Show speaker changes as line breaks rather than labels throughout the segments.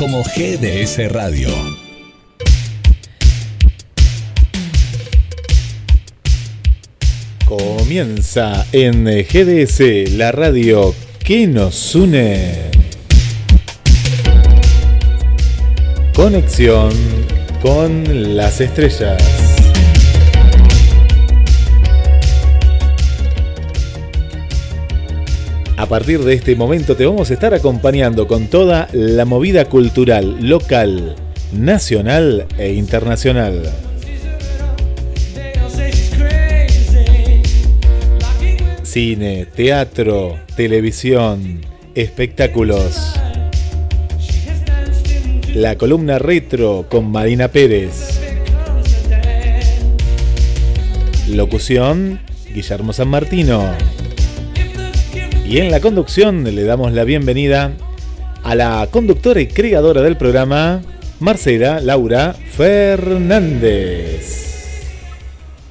como GDS Radio.
Comienza en GDS, la radio que nos une. Conexión con las estrellas. A partir de este momento te vamos a estar acompañando con toda la movida cultural local, nacional e internacional. Cine, teatro, televisión, espectáculos. La columna retro con Marina Pérez. Locución, Guillermo San Martino. Y en la conducción le damos la bienvenida a la conductora y creadora del programa, Marcela Laura Fernández.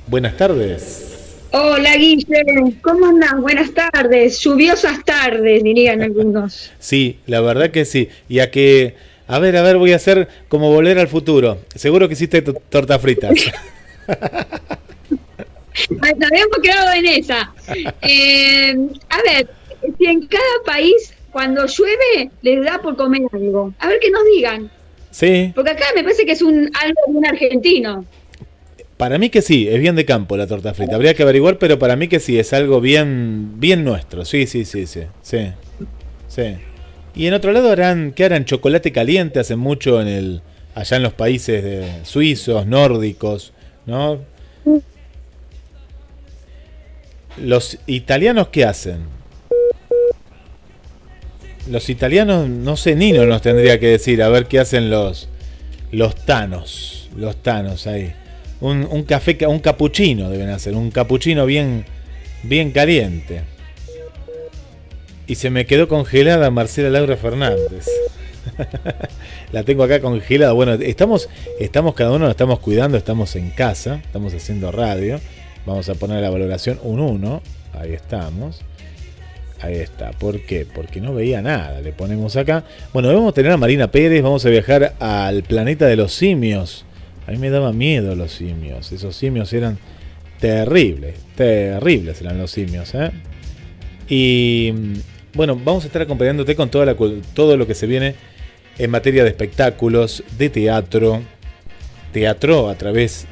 Buenas tardes.
Hola Guillermo, ¿cómo andás? Buenas tardes, lluviosas tardes, dirían algunos.
Sí, la verdad que sí. Y a que, a ver, a ver, voy a hacer como volver al futuro. Seguro que hiciste torta fritas.
Nos habíamos quedado en esa. Eh, a ver, si en cada país cuando llueve les da por comer algo. A ver qué nos digan.
Sí.
Porque acá me parece que es un algo de un argentino.
Para mí que sí, es bien de campo la torta frita. Habría que averiguar, pero para mí que sí, es algo bien, bien nuestro. Sí, sí, sí, sí, sí, sí. Y en otro lado harán, ¿qué harán? Chocolate caliente, hacen mucho en el, allá en los países de, suizos, nórdicos, ¿no? Los italianos, ¿qué hacen? Los italianos, no sé, Nino nos tendría que decir, a ver qué hacen los, los tanos, los tanos ahí. Un, un café, un capuchino deben hacer, un capuchino bien, bien caliente. Y se me quedó congelada Marcela Laura Fernández. la tengo acá congelada. Bueno, estamos, estamos cada uno, nos estamos cuidando, estamos en casa, estamos haciendo radio. Vamos a poner la valoración un 1. Ahí estamos. Ahí está. ¿Por qué? Porque no veía nada. Le ponemos acá. Bueno, vamos a tener a Marina Pérez. Vamos a viajar al planeta de los simios. A mí me daba miedo los simios. Esos simios eran terribles. Terribles eran los simios. ¿eh? Y bueno, vamos a estar acompañándote con toda la, todo lo que se viene en materia de espectáculos, de teatro. Teatro a través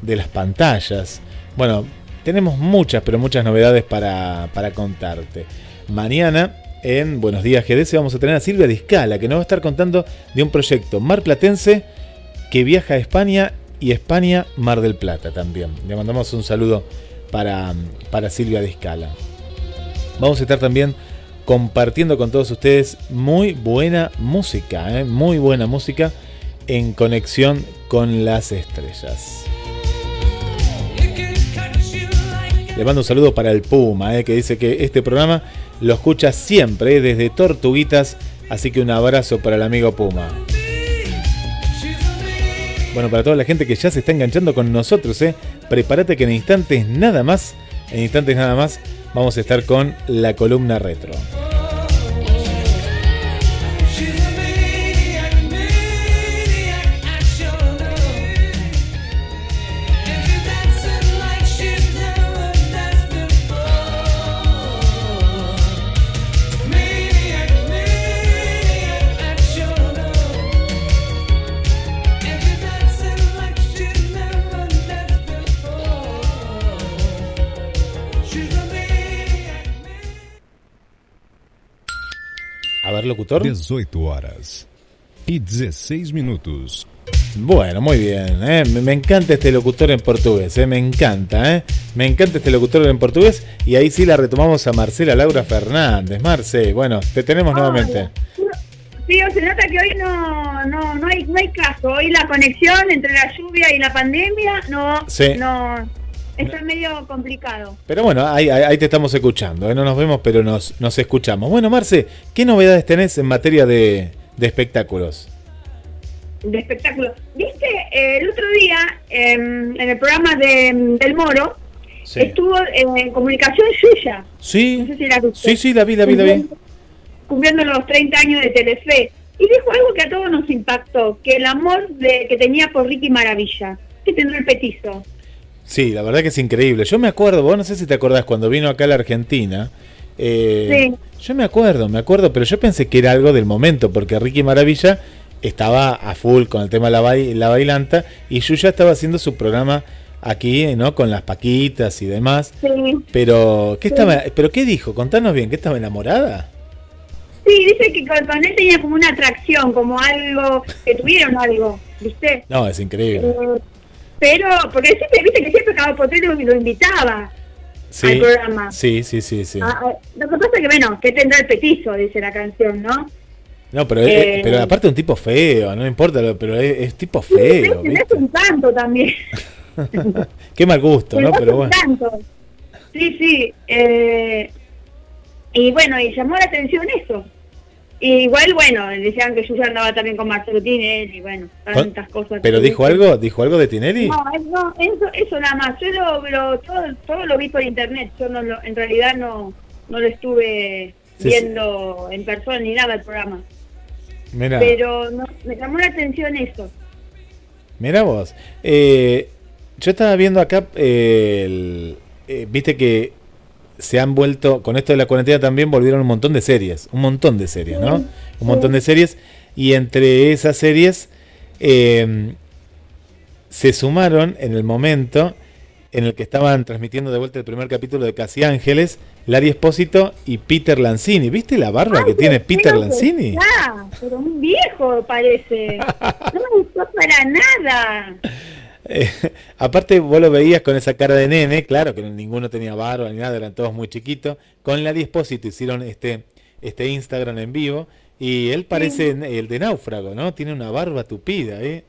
de las pantallas. Bueno, tenemos muchas, pero muchas novedades para, para contarte. Mañana en Buenos Días GDS vamos a tener a Silvia Discala, que nos va a estar contando de un proyecto marplatense que viaja a España y España Mar del Plata también. Le mandamos un saludo para, para Silvia Discala. Vamos a estar también compartiendo con todos ustedes muy buena música, ¿eh? muy buena música en conexión con las estrellas. Le mando un saludo para el Puma, eh, que dice que este programa lo escucha siempre, eh, desde Tortuguitas. Así que un abrazo para el amigo Puma. Bueno, para toda la gente que ya se está enganchando con nosotros, eh, prepárate que en instantes nada más, en instantes nada más, vamos a estar con la columna retro. Locutor?
18 horas y 16 minutos.
Bueno, muy bien. ¿eh? Me, encanta este locutor en portugués. ¿eh? Me encanta. ¿eh? Me encanta este locutor en portugués. Y ahí sí la retomamos a Marcela Laura Fernández. Marce, bueno, te tenemos nuevamente.
Sí, se nota que hoy no, no, no, hay, no hay caso. Hoy la conexión entre la lluvia y la pandemia no, no Está medio complicado.
Pero bueno, ahí, ahí te estamos escuchando. ¿eh? No nos vemos, pero nos, nos escuchamos. Bueno, Marce, ¿qué novedades tenés en materia de, espectáculos?
De espectáculos. Viste, el otro día, en el programa de, del Moro, estuvo en comunicación suya.
Sí, sí, sí, la vi, la vi, la vi.
Cumpliendo los 30 años de Telefe. y dijo algo que a todos nos impactó, que el amor de, que tenía por Ricky Maravilla, que tendrá el petizo.
Sí, la verdad que es increíble. Yo me acuerdo, vos no sé si te acordás, cuando vino acá a la Argentina, eh, yo me acuerdo, me acuerdo, pero yo pensé que era algo del momento, porque Ricky Maravilla estaba a full con el tema de la, la bailanta y Yuya estaba haciendo su programa aquí, ¿no? Con las paquitas y demás. Sí. Pero, ¿qué estaba, pero qué dijo? Contanos bien, ¿que estaba enamorada?
Sí, dice que con, él tenía como una atracción, como algo, que tuvieron algo, ¿viste?
No, es increíble. Eh,
pero, porque siempre, viste que siempre cada potero lo invitaba al programa.
Sí, sí, sí, sí.
Ah, ah, lo que pasa es que, bueno, que tendrá el petizo, dice la canción, ¿no?
No, pero, eh, pero aparte un tipo feo, no importa, pero es, tipo feo.
Sí, es un tanto también.
Qué mal gusto, ¿no? Pero bueno.
Sí, sí. Eh, y bueno, y llamó la atención eso. Y igual, bueno, decían que yo ya andaba también con Marcelo Tinelli, bueno, tantas cosas.
¿Pero dijo algo dijo algo de Tinelli?
No, no eso, eso nada más. Yo lo, todo, todo lo vi por internet. Yo no lo, en realidad no, no lo estuve viendo en persona ni nada el programa. Pero no, me llamó la atención eso.
Mira vos. Eh, yo estaba viendo acá, eh, viste que se han vuelto, con esto de la cuarentena también volvieron un montón de series, un montón de series, ¿no? Un montón de series. Y entre esas series em, se sumaron en el momento en el que estaban transmitiendo de vuelta el primer capítulo de Casi Ángeles, Larry Espósito y Peter Lanzini. ¿Viste la barba que tiene Peter Lanzini?
pero un viejo parece. No me gustó para nada.
Eh, aparte, vos lo veías con esa cara de nene, claro que ninguno tenía barba ni nada, eran todos muy chiquitos. Con la Espósito hicieron este, este Instagram en vivo y él parece el de náufrago, ¿no? Tiene una barba tupida,
¿eh?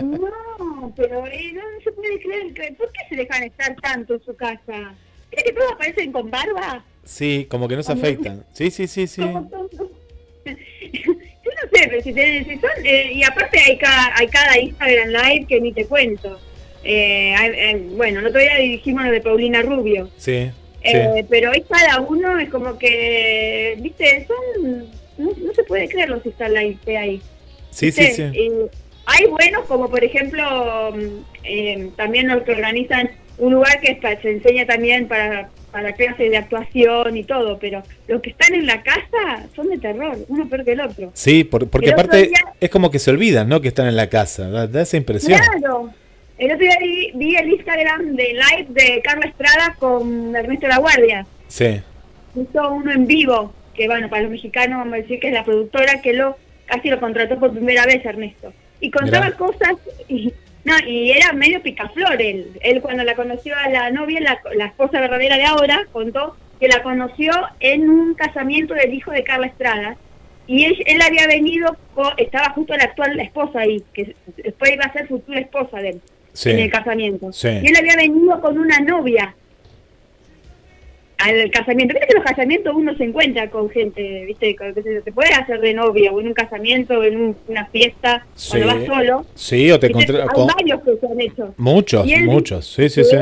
No, pero eh, no, se puede creer. Que, ¿Por qué se dejan estar tanto en su casa? ¿Es que todos aparecen con barba?
Sí, como que no se afeitan. Sí, sí, sí, sí. Yo no
sé, pero si, tenés, si son, eh, y aparte hay cada, hay cada Instagram Live que ni te cuento. Eh, eh, bueno, el otro día dirigimos lo de Paulina Rubio.
Sí.
Eh, pero hoy cada uno es como que, viste, son. No, se puede creer los Live que hay.
Sí, sí, sí.
hay buenos, como por ejemplo, mm, también los que organizan un lugar que se enseña también para, para clases de actuación y todo, pero los que están en la casa son de terror, uno peor que el otro.
Sí, porque aparte es como que se olvidan, ¿no? Que están en la casa, da, esa impresión.
Claro, el otro día vi, el Instagram de live de Carla Estrada con Ernesto La Guardia.
Sí.
Hizo uno en vivo, que bueno, para los mexicanos vamos a decir que es la productora que lo casi lo contrató por primera vez Ernesto. Y contaba cosas y no, y era medio picaflor él. Él cuando la conoció a la novia, la, esposa verdadera de ahora, contó que la conoció en un casamiento del hijo de Carla Estrada. Y él, él había venido, estaba justo la actual esposa ahí, que después iba a ser futura esposa de él en el casamiento. Y él había venido con una novia al casamiento. Viste que en los casamientos uno se encuentra con gente, viste, que se, puede hacer de novia o en un casamiento, en una fiesta, cuando vas solo.
Sí, o te encontré
con... varios que se han hecho.
Muchos, muchos, sí, sí, sí.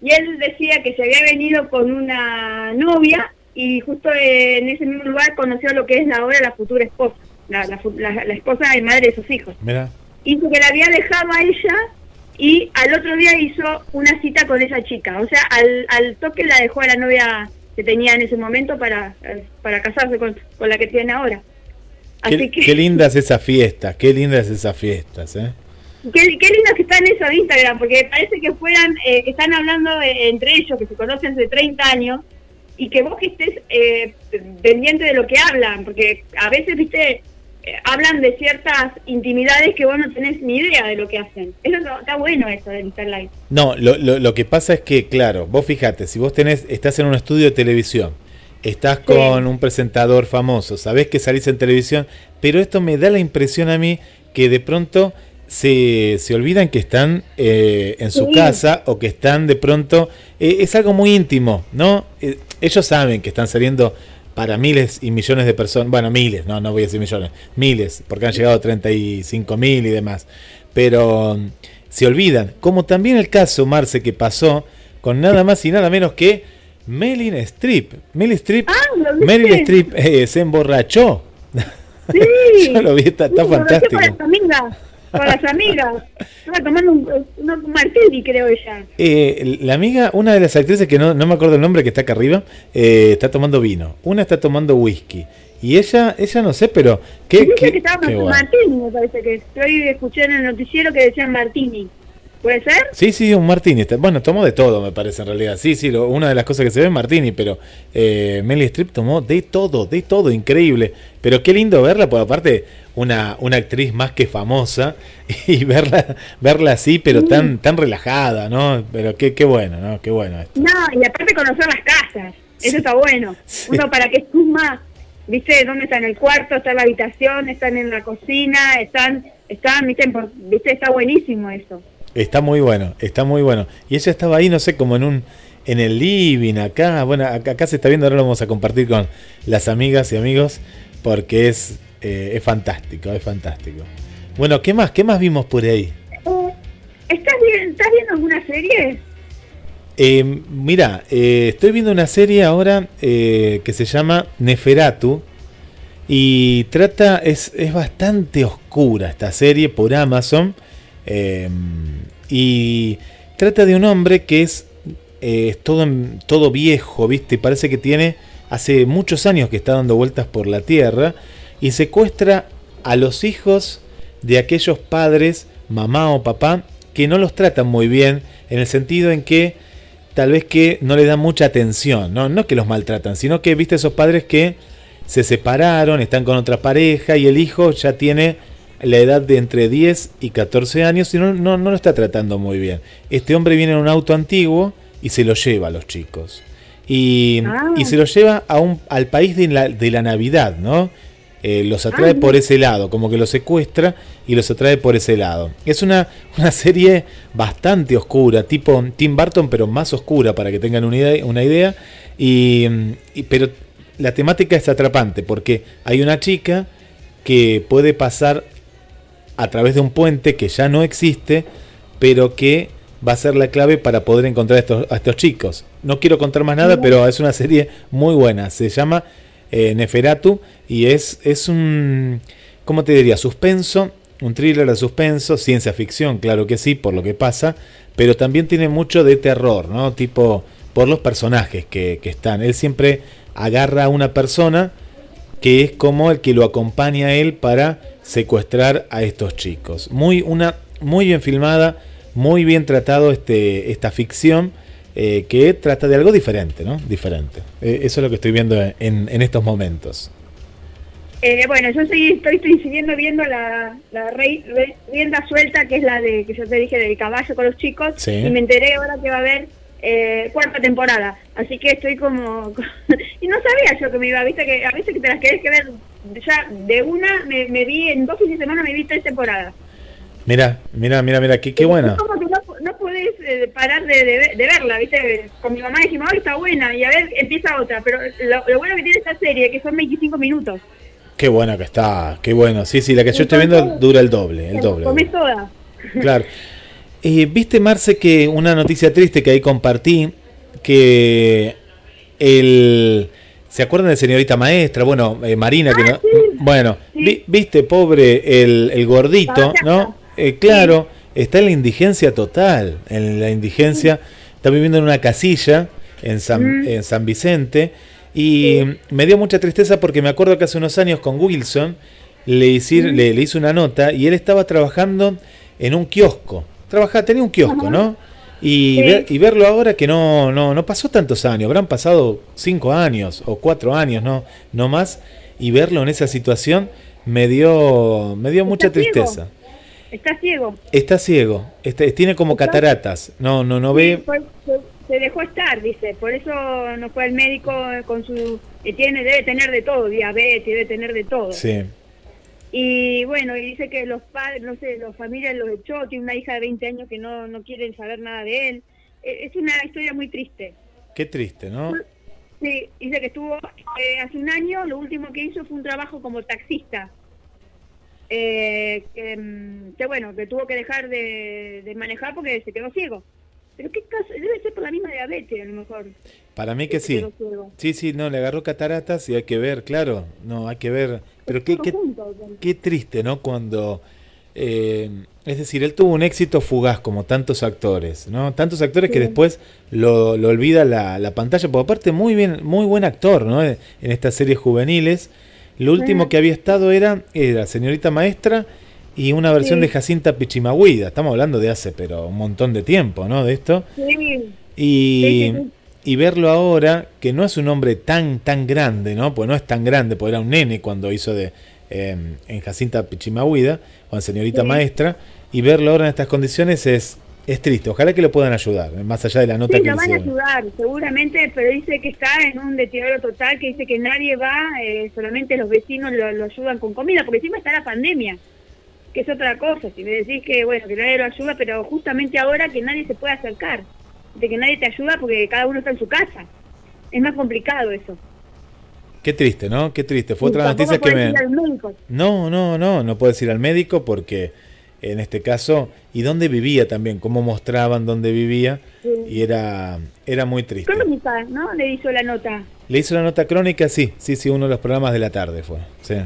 Y él decía que se había venido con una novia y justo en ese mismo lugar conoció lo que es ahora la futura esposa, la, la, la, esposa y madre de sus hijos.
Mira.
Y que la había dejado a ella y al otro día hizo una cita con esa chica. O sea, al, al toque la dejó a la novia que tenía en ese momento para, para casarse con, con la que tiene ahora.
Así qué, que, qué lindas esas fiestas, qué lindas esas fiestas, ¿eh?
Qué, qué lindo que están eso de Instagram, porque parece que fueran, eh, que están hablando entre ellos, que se conocen hace 30 años, y que vos que estés eh, pendiente de lo que hablan, porque a veces, viste, hablan de ciertas intimidades que vos no tenés ni idea de lo que hacen. Eso está bueno eso del Interlight.
No, lo, lo, que pasa es que, claro, vos fíjate, si vos tenés, estás en un estudio de televisión, estás con un presentador famoso, sabés que salís en televisión, pero esto me da la impresión a mí que de pronto se, se olvidan que están eh, en su casa o que están de pronto, eh, es algo muy íntimo, ¿no? Eh, ellos saben que están saliendo para miles y millones de personas, bueno, miles, no, no voy a decir millones, miles, porque han llegado a 35 mil y demás, pero um, se olvidan, como también el caso, Marce, que pasó con nada más y nada menos que Meryl Streep. Meryl Streep, ah, Meryl Streep eh, se emborrachó.
Sí.
Yo lo vi, está, fantástico.
Con las amigas. Estaba tomando un, un martini, creo ella.
Eh, la amiga, una de las actrices que no, no me acuerdo el nombre que está acá arriba, eh, está tomando vino. Una está tomando whisky. Y ella, ella no sé, pero qué,
Dice
qué,
que estaba
qué
con martini, me parece que. Estoy escuché en el noticiero que decían martini. ¿Puede ser?
Sí, sí, un martini. Bueno, tomó de todo, me parece, en realidad. Sí, sí, lo- una de las cosas que se ve es martini, pero eh, Meryl Streep tomó de todo, de todo, increíble. Pero qué lindo verla, porque aparte, una, una actriz más que famosa, y verla verla así, pero tan tan relajada, ¿no? Pero qué, qué bueno, ¿no? Qué bueno esto.
No, y aparte conocer las casas. Eso está bueno.
Sí.
Uno para que suma, ¿viste? ¿Dónde está en el cuarto? ¿Está en la habitación? ¿Están en la cocina? ¿Están, están, ¿viste? ¿Viste? Está buenísimo eso.
Está muy bueno, está muy bueno. Y ella estaba ahí, no sé, como en un en el living acá. Bueno, acá, acá se está viendo, ahora lo vamos a compartir con las amigas y amigos porque es eh, es fantástico, es fantástico. Bueno, ¿qué más? ¿Qué más vimos por ahí?
Eh, ¿Estás, bien, ¿Estás viendo alguna serie?
Eh, mira, eh, estoy viendo una serie ahora que se llama Neferatu y trata, es, es bastante oscura esta serie por Amazon y trata de un hombre que es, es todo, todo viejo, ¿viste? Parece que tiene hace muchos años que está dando vueltas por la tierra y secuestra a los hijos de aquellos padres, mamá o papá, que no los tratan muy bien en el sentido en que tal vez que no le dan mucha atención, no, no que los maltratan, sino que viste esos padres que se separaron, están con otra pareja y el hijo ya tiene la edad de entre 10 y 14 años y no, no, no lo está tratando muy bien. Este hombre viene en un auto antiguo y se lo lleva a los chicos. Y,
Ah.
y se lo lleva a un, al país de la, de la Navidad, ¿no? Eh, los atrae por ese lado, como que los secuestra y los atrae por ese lado. Es una, una serie bastante oscura, tipo Tim Burton, pero más oscura, para que tengan una idea. Una idea. Y, y- pero la temática es atrapante, porque hay una chica que puede pasar a través de un puente que ya no existe, pero que va a ser la clave para poder encontrar a estos, a estos chicos. No quiero contar más nada, pero es una serie muy buena. Se llama eh, Neferatu y es, es un, ¿cómo te diría? Suspenso, un thriller de suspenso, ciencia ficción, claro que sí, por lo que pasa, pero también tiene mucho de terror, ¿no? Tipo, por los personajes que, que están. Él siempre agarra a una persona que es como el que lo acompaña a él para secuestrar a estos chicos. Muy, una, muy bien filmada, muy bien tratado este, esta ficción eh, que trata de algo diferente, ¿no? Diferente. Eh, eso es lo que estoy viendo en, en estos momentos.
Eh, bueno, yo sí estoy, estoy siguiendo viendo la, la rey- re- rienda suelta, que es la de que yo te dije del caballo con los chicos,
Sí.
y me enteré ahora que va a haber eh, cuarta temporada. Así que estoy como... y no sabía yo que me iba, viste que a veces que te las querés que ver ya de una, me, me vi en dos fines de semana, me vi tres temporadas.
Mira, mira, mira, mira, qué, qué buena.
Es como que no, no podés eh, parar de, de- de verla, ¿viste? Con mi mamá dijimos, ay, está buena, y a ver, empieza otra. Pero lo, lo bueno que tiene esta serie, que son 25 minutos.
Qué buena que está, qué bueno. Sí, sí, la que yo estoy viendo dura el doble, el doble.
Comés toda.
Claro. Eh, Viste, Marce, que una noticia triste que ahí compartí, que el... ¿Se acuerdan de señorita maestra? Bueno, eh, Marina, que
Ah,
no...
sí.
Bueno,
Sí.
vi- viste, pobre, el, el gordito, ¿no? Eh, claro, está en la indigencia total, en la indigencia, está viviendo en una casilla en San,
Mm.
en San Vicente, y me dio mucha tristeza porque me acuerdo que hace unos años con Wilson le, hice,
Mm.
le, le hice una nota y él estaba trabajando en un kiosco. Trabajaba, tenía un kiosco,
Ajá.
¿no? Y,
Sí.
ver- y verlo ahora que no, no, no pasó tantos años, habrán pasado cinco años o cuatro años, no, no más, y verlo en esa situación me dio, me dio mucha
ciego.
tristeza.
Está ciego.
Está ciego, este, tiene como
Está-
cataratas, no, no, no ve.
se dejó estar, dice. Por eso no fue al médico con su... que tiene, debe tener de todo, diabetes, debe tener de todo.
Sí,
Y bueno, y dice que los padres, no sé, los familias los echó, tiene una hija de 20 años que no, no quieren saber nada de él. Eh, Es una historia muy triste.
qué triste, ¿no?
Sí, dice que estuvo eh, hace un año, lo último que hizo fue un trabajo como taxista. Eh, que, mm, que bueno, que tuvo que dejar de, de manejar porque se quedó ciego. Pero qué caso, debe ser por la misma diabetes a lo mejor.
Para mí que sí. Sí, sí, no, le agarró cataratas y hay que ver, claro, no, hay que ver. Pero qué, qué, qué triste, ¿no? Cuando... Eh, es decir, él tuvo un éxito fugaz como tantos actores, ¿no? Tantos actores que después lo, lo olvida la, la, pantalla, por aparte muy bien, muy buen actor, ¿no? En estas series juveniles. Lo último que había estado era, era Señorita Maestra y una versión de Jacinta Pichimahuida. Estamos hablando de hace, pero un montón de tiempo, ¿no? De esto. Y, y verlo ahora, que no es un hombre tan, tan grande, ¿no? Pues no es tan grande, porque era un nene cuando hizo de em, en Jacinta Pichimahuida o en Señorita Maestra y verlo ahora en estas condiciones es, es triste. Ojalá que lo puedan ayudar, más allá de la nota
sí,
que
lo van a ayudar, seguramente, pero dice que está en un deterioro total, que dice que nadie va, eh, solamente los vecinos lo, ayudan con comida, porque encima está la pandemia, que es otra cosa. Si me decís que, bueno, que nadie lo ayuda, pero justamente ahora que nadie se puede acercar, de que nadie te ayuda porque cada uno está en su casa. Es más complicado eso.
Qué triste, ¿no? Qué triste. Fue otra noticia que me... No, no, no, no puedes ir al médico porque en este caso, y dónde vivía también, cómo mostraban dónde vivía, y era, era muy triste.
Crónica, ¿no? Le hizo la nota.
Le hizo la nota crónica, sí, sí, sí, uno de los programas de la tarde fue, sí.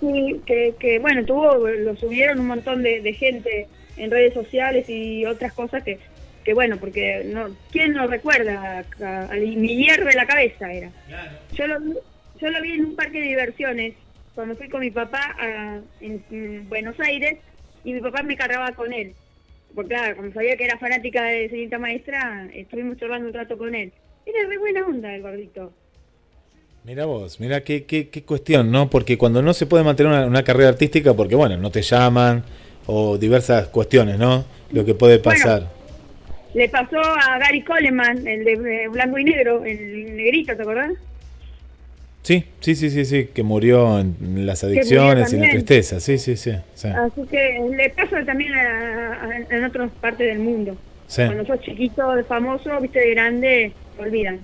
Sí, que, que bueno, tuvo, lo subieron un montón de, gente en redes sociales y otras cosas que, que bueno, porque no, ¿quién lo recuerda? Mi hierro de la cabeza era. Yo, lo, yo lo vi en un parque de diversiones, cuando fui con mi papá a, en Buenos Aires, y mi papá me cargaba con él. Porque claro, como sabía que era fanática de señorita maestra, estuvimos charlando un rato con él. Era re buena onda el gordito.
Mira vos, mira qué, qué, qué, cuestión, ¿no? Porque cuando no se puede mantener una, carrera artística, porque bueno, no te llaman, o diversas cuestiones, ¿no? Lo que puede pasar.
le pasó a Gary Coleman, el de blanco y negro, el negrito, ¿te acordás?
Sí, sí, sí, sí, sí, que murió en las adicciones y la tristeza, sí, sí, sí,
Así que le pasa también en otras partes del mundo. Cuando sos chiquito, famoso, viste de grande, olvidan.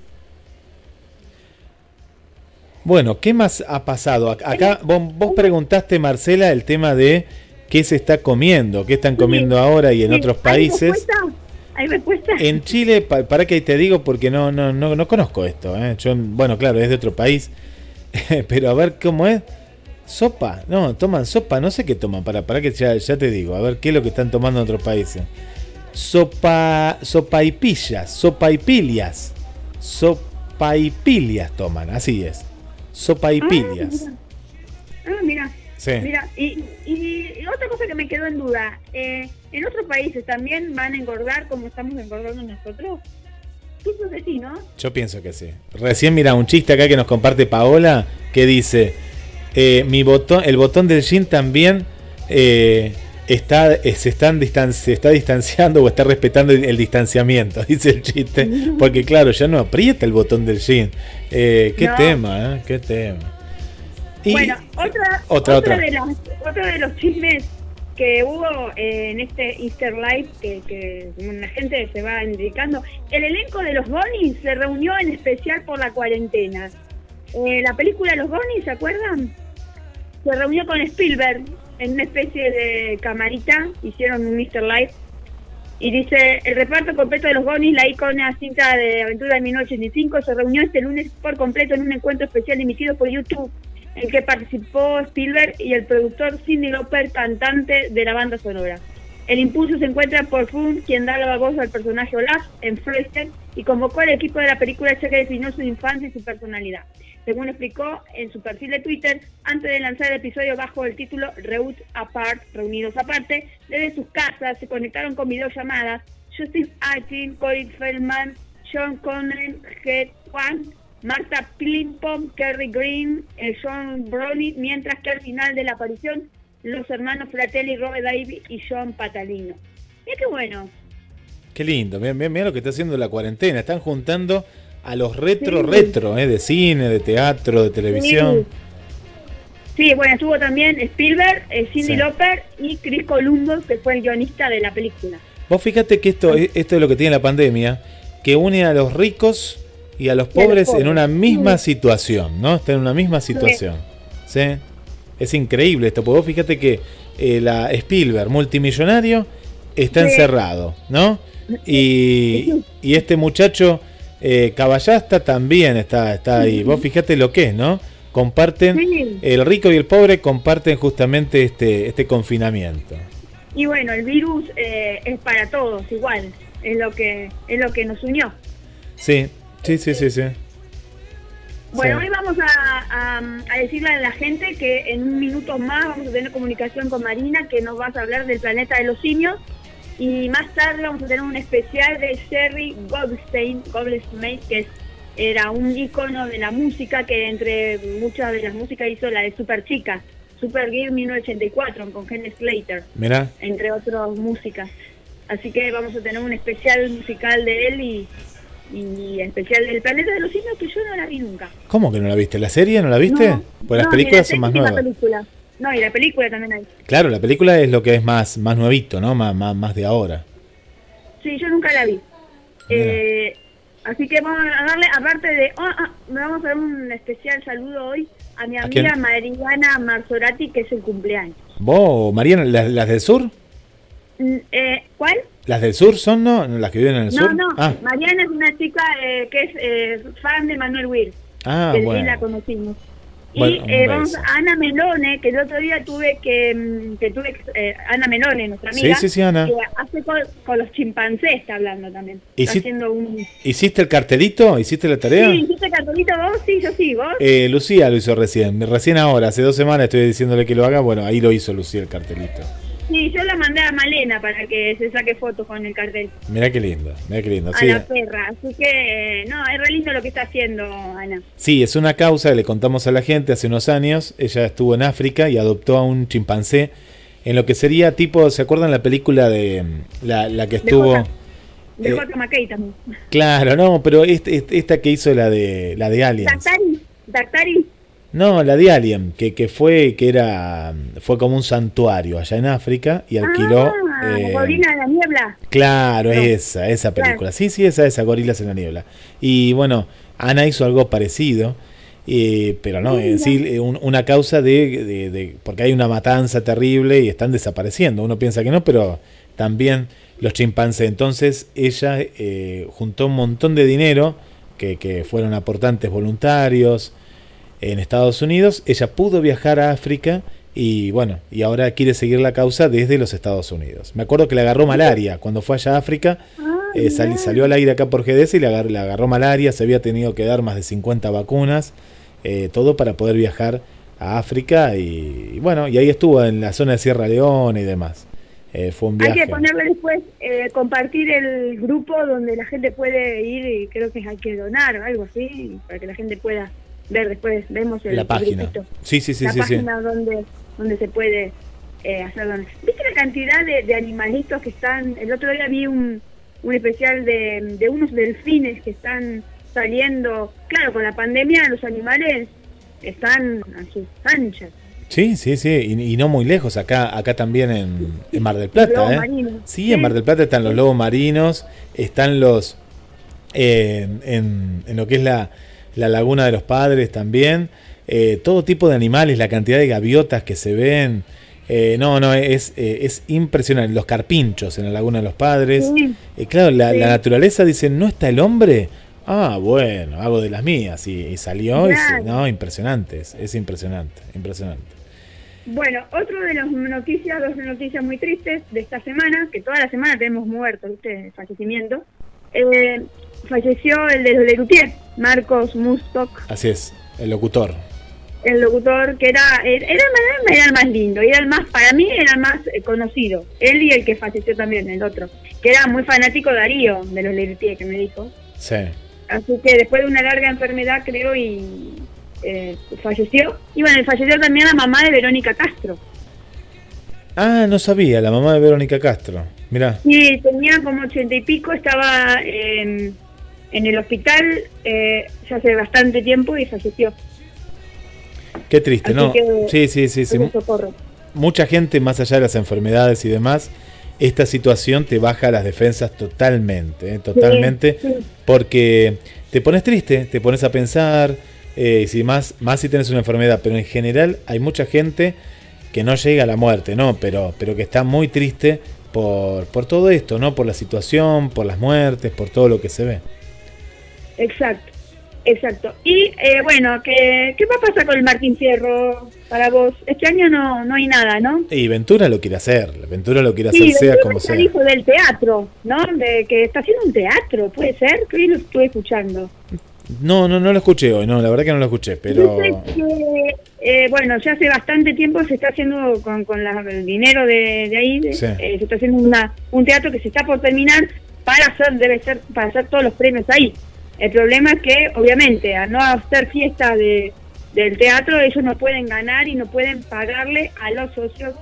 Bueno, ¿qué más ha pasado? Acá vos, preguntaste, Marcela, el tema de qué se está comiendo, qué están comiendo ahora y en otros países.
¿Hay respuesta?
En Chile, para que te digo, porque no, no, no, no conozco esto. ¿eh? Yo, bueno, claro, es de otro país. Pero a ver cómo es. Sopa, no, toman sopa, no sé qué toman, para, para que ya, te digo, a ver qué es lo que están tomando en otros países. Sopa, sopa y pillas, sopa y pilias, sopa y pilias toman, así es, sopa y
ah,
pillas.
Ah, mira. Mira, y, y, otra cosa que me quedó en duda, eh, ¿en otros países también van a engordar como estamos engordando nosotros? Pienso que sí, ¿no?
Yo pienso que sí. Recién mira un chiste acá que nos comparte Paola que dice, eh, mi botón, el botón del jean también eh, está, eh, se, están se está distanciando o está respetando el, distanciamiento, dice el chiste, porque claro, ya no aprieta el botón del jean. qué tema, ¿eh? Qué tema.
bueno, otra, otra, otra, De los, otro de los chismes que hubo eh, en este Easter Live que, la gente se va indicando, el elenco de los Goonies se reunió en especial por la cuarentena. Eh, la película Los Goonies, ¿se acuerdan? Se reunió con Spielberg en una especie de camarita, hicieron un Easter Live y dice, el reparto completo de los Goonies, la icona cinta de aventura de 1985, se reunió este lunes por completo en un encuentro especial emitido por YouTube en que participó Spielberg y el productor Cindy Lauper, cantante de la banda sonora. El impulso se encuentra por Fun, quien da la voz al personaje Olaf en Frozen y convocó al equipo de la película ya que definió su infancia y su personalidad. Según explicó en su perfil de Twitter, antes de lanzar el episodio bajo el título Reut Apart, Reunidos Aparte, desde sus casas se conectaron con videollamadas Justin Atin, Corey Feldman, Sean Connery, Head Juan Marta Plimpom, Kerry Green, eh, John Brody, mientras que al final de la aparición los hermanos Fratelli, Robert David y John Patalino. Mira qué bueno.
Qué lindo, mira, lo que está haciendo la cuarentena. Están juntando a los retro retro, eh, de cine, de teatro, de televisión.
Sí. bueno, estuvo también Spielberg, eh, Cindy Lauper y Chris Columbus, que fue el guionista de la película.
Vos fíjate que esto, esto es lo que tiene la pandemia, que une a los ricos y a los pobres en una misma situación, ¿no? Están en una misma situación. Es increíble esto, porque vos fíjate que eh, la Spielberg, multimillonario, está encerrado, ¿no? Y, y este muchacho eh, Caballasta también está, está ahí. Vos fíjate lo que es, ¿no? Comparten, el rico y el pobre comparten justamente este, este confinamiento.
Y bueno, el virus eh, es para todos igual, es lo que es lo que nos unió.
Sí, sí, sí, sí, sí.
Bueno, hoy vamos a, a, decirle a la gente que en un minuto más vamos a tener comunicación con Marina, que nos va a hablar del planeta de los simios. Y más tarde vamos a tener un especial de Sherry Goldstein, Goldstein que era un icono de la música, que entre muchas de las músicas hizo la de Super Chica, Super Gear 1984 con Ken Slater,
Mira.
entre otras músicas. Así que vamos a tener un especial musical de él y, y especial del Planeta de los Simios que yo no la vi nunca.
¿Cómo que no la viste? ¿La serie no la viste? pues las películas son más nuevas.
Película. No, y la película también hay.
Claro, la película es lo que es más, más nuevito, ¿no? Más, más, más de ahora.
Sí, yo nunca la vi. Eh, así que vamos a darle, aparte de... Oh, ah, me vamos a dar un especial saludo hoy a mi amiga Mariana Marzorati, que es el cumpleaños.
¿Vos, Mariana, las del sur?
Mm, eh, ¿Cuál?
¿Las del sur son, no? ¿Las que viven en el sur?
No, no. Ah. Mariana es una chica eh, que es eh, fan de Manuel Weir.
Ah,
que
bueno.
la conocimos. y eh, vamos a Ana Melone, que el otro día tuve que, mm, que tuve Ana Melone, nuestra amiga,
sí, sí, sí, Ana.
que hace con, los chimpancés está hablando también. Está haciendo un...
¿Hiciste el cartelito? ¿Hiciste la tarea?
Sí, ¿hiciste el cartelito vos? Sí, yo sí, vos.
Eh, Lucía lo hizo recién, recién ahora, hace dos semanas estoy diciéndole que lo haga, bueno, ahí lo hizo Lucía el cartelito.
Sí, yo la mandé a Malena para que se saque fotos con el cartel.
Mira qué lindo, mira qué lindo.
A la perra, así que no, es re lindo lo que está haciendo Ana.
Sí, es una causa le contamos a la gente hace unos años. Ella estuvo en África y adoptó a un chimpancé en lo que sería tipo, ¿se acuerdan la película de la, la que estuvo...
De J. Eh, McKay también.
Claro, no, pero este, esta que hizo la de la de Aliens.
Dactari, Dactari.
No, la de Alien, que, que fue que era fue como un santuario allá en África y alquiló.
Ah, eh, Gorila en la niebla.
Claro, esa, esa película. Sí, sí, esa, esa, Gorilas en la niebla. Y bueno, Ana hizo algo parecido, eh, pero no, sí, eh, una causa de, de, de, porque hay una matanza terrible y están desapareciendo. Uno piensa que no, pero también los chimpancés. Entonces ella eh, juntó un montón de dinero que, que fueron aportantes voluntarios en Estados Unidos, ella pudo viajar a África y bueno, y ahora quiere seguir la causa desde los Estados Unidos. Me acuerdo que le agarró malaria cuando fue allá a África, eh, sal, salió al aire acá por GDS y le agarró, le agarró, malaria, se había tenido que dar más de 50 vacunas, eh, todo para poder viajar a África y, y, bueno, y ahí estuvo en la zona de Sierra Leona y demás. Eh, fue un viaje.
Hay que ponerle después, eh, compartir el grupo donde la gente puede ir y creo que hay que donar o algo así, para que la gente pueda ver después, vemos el
la página.
Grupito,
sí, sí, sí,
la
sí,
página
sí.
donde donde se puede eh, hacer ¿Viste la cantidad de, de, animalitos que están? El otro día vi un, un especial de, de unos delfines que están saliendo. Claro, con la pandemia los animales están a sus anchas.
Sí, sí, sí, y, y, no muy lejos, acá acá también en, en Mar del Plata. ¿eh? Sí, sí, en Mar del Plata están los lobos marinos, están los... Eh, en, en, lo que es la, la Laguna de los Padres también, eh, todo tipo de animales, la cantidad de gaviotas que se ven. Eh, no, no, es, eh, es impresionante. Los carpinchos en la Laguna de los Padres.
Sí.
claro, la, sí. la, naturaleza dice, ¿no está el hombre? Ah, bueno, hago de las mías. Y, y salió, y no, impresionante, es, es, impresionante, impresionante.
Bueno, otro de las noticias, dos noticias muy tristes de esta semana, que toda la semana tenemos muertos, ¿viste? Fallecimiento. Eh, falleció el de los Lerutier, Marcos Mustok.
Así es, el locutor.
El locutor que era, era, era, era el más lindo, era el más, para mí era el más conocido. Él y el que falleció también, el otro. Que era muy fanático de Darío, de los Lerutier, que me dijo.
Sí.
Así que después de una larga enfermedad, creo, y eh, falleció. Y bueno, falleció también la mamá de Verónica Castro.
Ah, no sabía, la mamá de Verónica Castro. Mirá.
Sí, tenía como ochenta y pico, estaba eh, en el hospital eh, ya hace bastante tiempo y falleció.
Qué triste, Así ¿no? Sí, sí, sí, sí. Mucha gente, más allá de las enfermedades y demás, esta situación te baja las defensas totalmente, ¿eh? totalmente, sí, sí. porque te pones triste, te pones a pensar, eh, si más, más si tienes una enfermedad, pero en general hay mucha gente que no llega a la muerte, ¿no? Pero, pero que está muy triste por, por todo esto, ¿no? Por la situación, por las muertes, por todo lo que se ve.
Exacto. Exacto. Y eh, bueno, ¿qué, ¿qué va a pasar con el Martín Fierro para vos? Este año no, no hay nada, ¿no?
Y Ventura lo quiere hacer, Ventura lo quiere hacer sea como sea.
dijo del teatro, ¿no? De que está haciendo un teatro, ¿puede ser? Que hoy lo estuve escuchando.
No, no, no lo escuché hoy, no, la verdad que no lo escuché, pero...
eh, bueno, ya hace bastante tiempo se está haciendo con, con el dinero de, ahí, eh, se está haciendo una, un teatro que se está por terminar para hacer, debe ser, para hacer todos los premios ahí. El problema es que, obviamente, a no hacer fiesta de, del teatro, ellos no pueden ganar y no pueden pagarle a los socios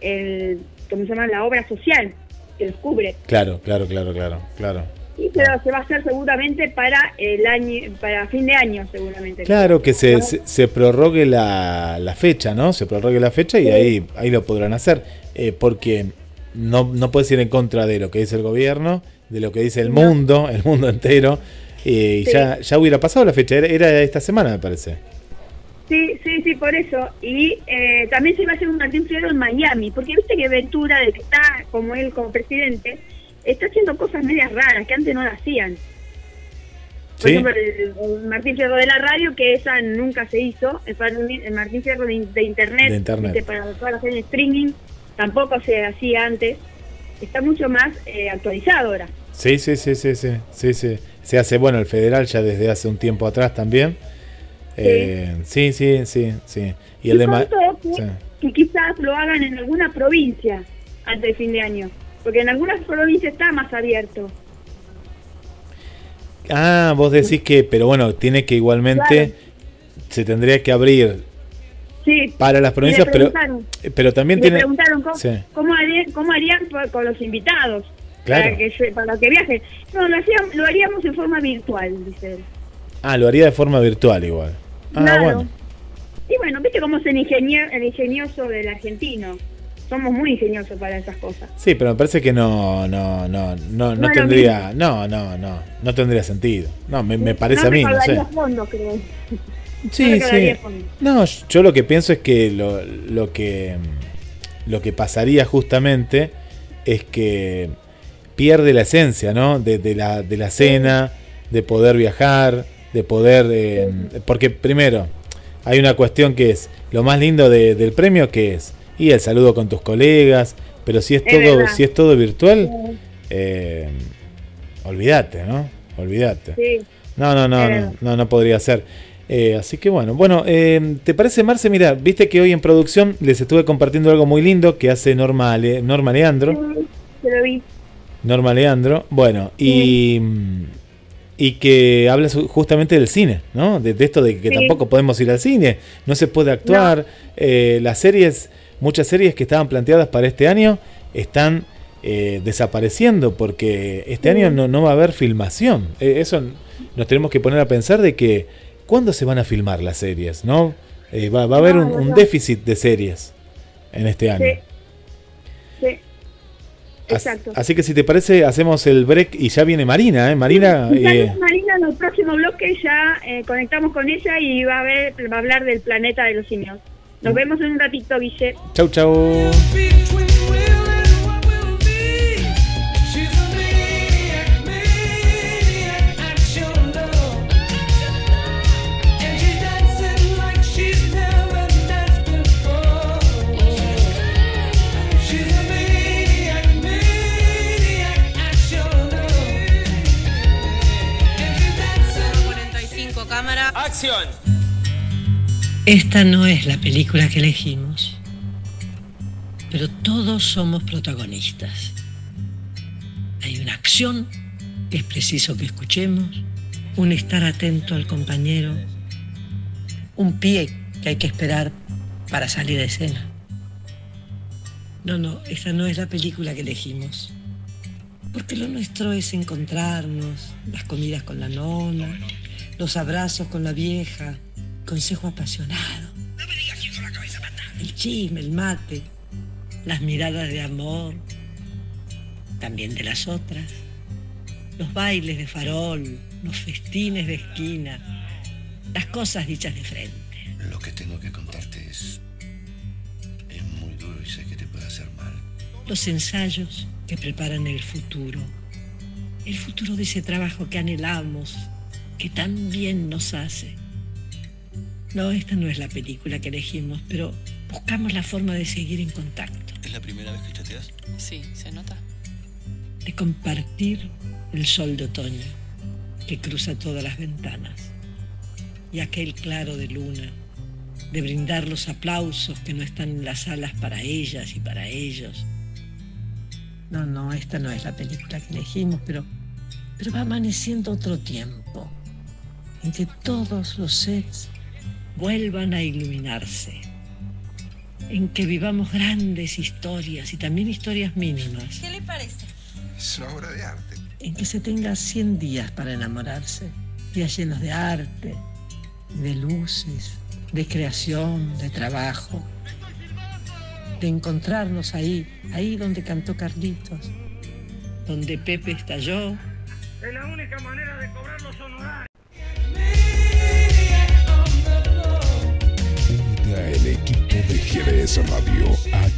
el, ¿cómo se llama? La obra social que los cubre.
Claro, claro, claro, claro, claro.
Y pero se va a hacer seguramente para el año, para fin de año seguramente.
Claro, que se, se, prorrogue la, la, fecha, ¿no? Se prorrogue la fecha y ahí, ahí lo podrán hacer. Eh, porque no, no puedes ir en contra de lo que dice el gobierno, de lo que dice el mundo, el mundo entero. Y ya, ya hubiera pasado la fecha, era, esta semana me parece.
Sí, sí, sí, por eso. Y eh, también se va a hacer un Martín Fierro en Miami, porque viste que Ventura, de que está como él como presidente, está haciendo cosas medias raras que antes no las hacían. Por ejemplo, el, Martín Fierro de la radio, que esa nunca se hizo, el, Martín Fierro de, Internet,
de internet.
para las streaming, tampoco se hacía antes. Está mucho más eh, actualizado ahora.
Sí, sí, sí, sí, sí, sí, sí. Se hace, bueno, el federal ya desde hace un tiempo atrás también. Sí, eh, sí, sí, sí, sí.
Y el demás... Que, quizás lo hagan en alguna provincia antes de fin de año. Porque en algunas provincias está más abierto.
Ah, vos decís que, pero bueno, tiene que igualmente, se tendría que abrir
sí,
para las provincias, pero, pero también tiene...
preguntaron cómo, cómo, harían, cómo harían con los invitados. Para, que, para que viaje. No, lo, hacíamos, lo haríamos en forma virtual, dice él.
Ah, lo haría de forma virtual igual. Ah, bueno.
Y bueno, viste cómo es el, el ingenioso del argentino. Somos muy ingeniosos para esas cosas.
Sí, pero me parece que no, no, no, no, no, tendría, no, no, no, no tendría sentido. No, me, me parece a mí, no sé.
Fondo, creo.
Sí, sí. No, yo lo que pienso es que lo, lo que lo que pasaría justamente es que pierde la esencia, ¿no? De, la, de la cena, de poder viajar, de poder... Eh, porque primero, hay una cuestión que es, lo más lindo del premio que es, y el saludo con tus colegas, pero si es, todo, si es todo virtual, eh, olvídate, ¿no? Olvídate. No, no, no, no, no, no podría ser. Eh, así que bueno, bueno, ¿te parece Marce? Mira, viste que hoy en producción les estuve compartiendo algo muy lindo que hace Norma, Norma Leandro.
Sí, lo vi.
Norma Leandro. Bueno, y, y que habla justamente del cine, ¿no? De, esto de que tampoco podemos ir al cine, no se puede actuar. Eh, las series, muchas series que estaban planteadas para este año están eh, desapareciendo porque este año no, no, va a haber filmación. Eh, eso nos tenemos que poner a pensar de que cuándo se van a filmar las series, ¿no? Va, va, a haber un, un, déficit de series en este año.
Exacto.
Así que si te parece, hacemos el break y ya viene Marina, ¿eh? Marina.
Eh, Marina en el próximo bloque ya eh, conectamos con ella y va a, ver, va a hablar del planeta de los simios. Nos mm. vemos en un ratito, Guille.
Chau, chau.
Esta no es la película que elegimos, pero todos somos protagonistas. Hay una acción que es preciso que escuchemos, un estar atento al compañero, un pie que hay que esperar para salir de escena. No, no, esta no es la película que elegimos. Porque lo nuestro es encontrarnos, las comidas con la nona, los abrazos con la vieja, consejo apasionado. El chisme, el mate, las miradas de amor, también de las otras, los bailes de farol, los festines de esquina, las cosas dichas de frente.
Lo que tengo que contarte es. es muy duro y sé que te puede hacer mal.
Los ensayos que preparan el futuro. El futuro de ese trabajo que anhelamos, que tan bien nos hace. No, esta no es la película que elegimos, pero buscamos la forma de seguir en contacto.
¿Es la primera vez que chateas?
Sí, ¿se nota?
De compartir el sol de otoño que cruza todas las ventanas y aquel claro de luna, de brindar los aplausos que no están en las alas para ellas y para ellos. No, no, esta no es la película que elegimos, pero, pero va amaneciendo otro tiempo en que todos los sets vuelvan a iluminarse, en que vivamos grandes historias y también historias mínimas,
¿Qué le parece?
Es una obra de arte.
en que se tenga 100 días para enamorarse, días llenos de arte, de luces, de creación, de trabajo, de encontrarnos ahí, ahí donde cantó Carlitos, donde Pepe estalló,
Es la única manera de cobrar los honorarios.
GDS Radio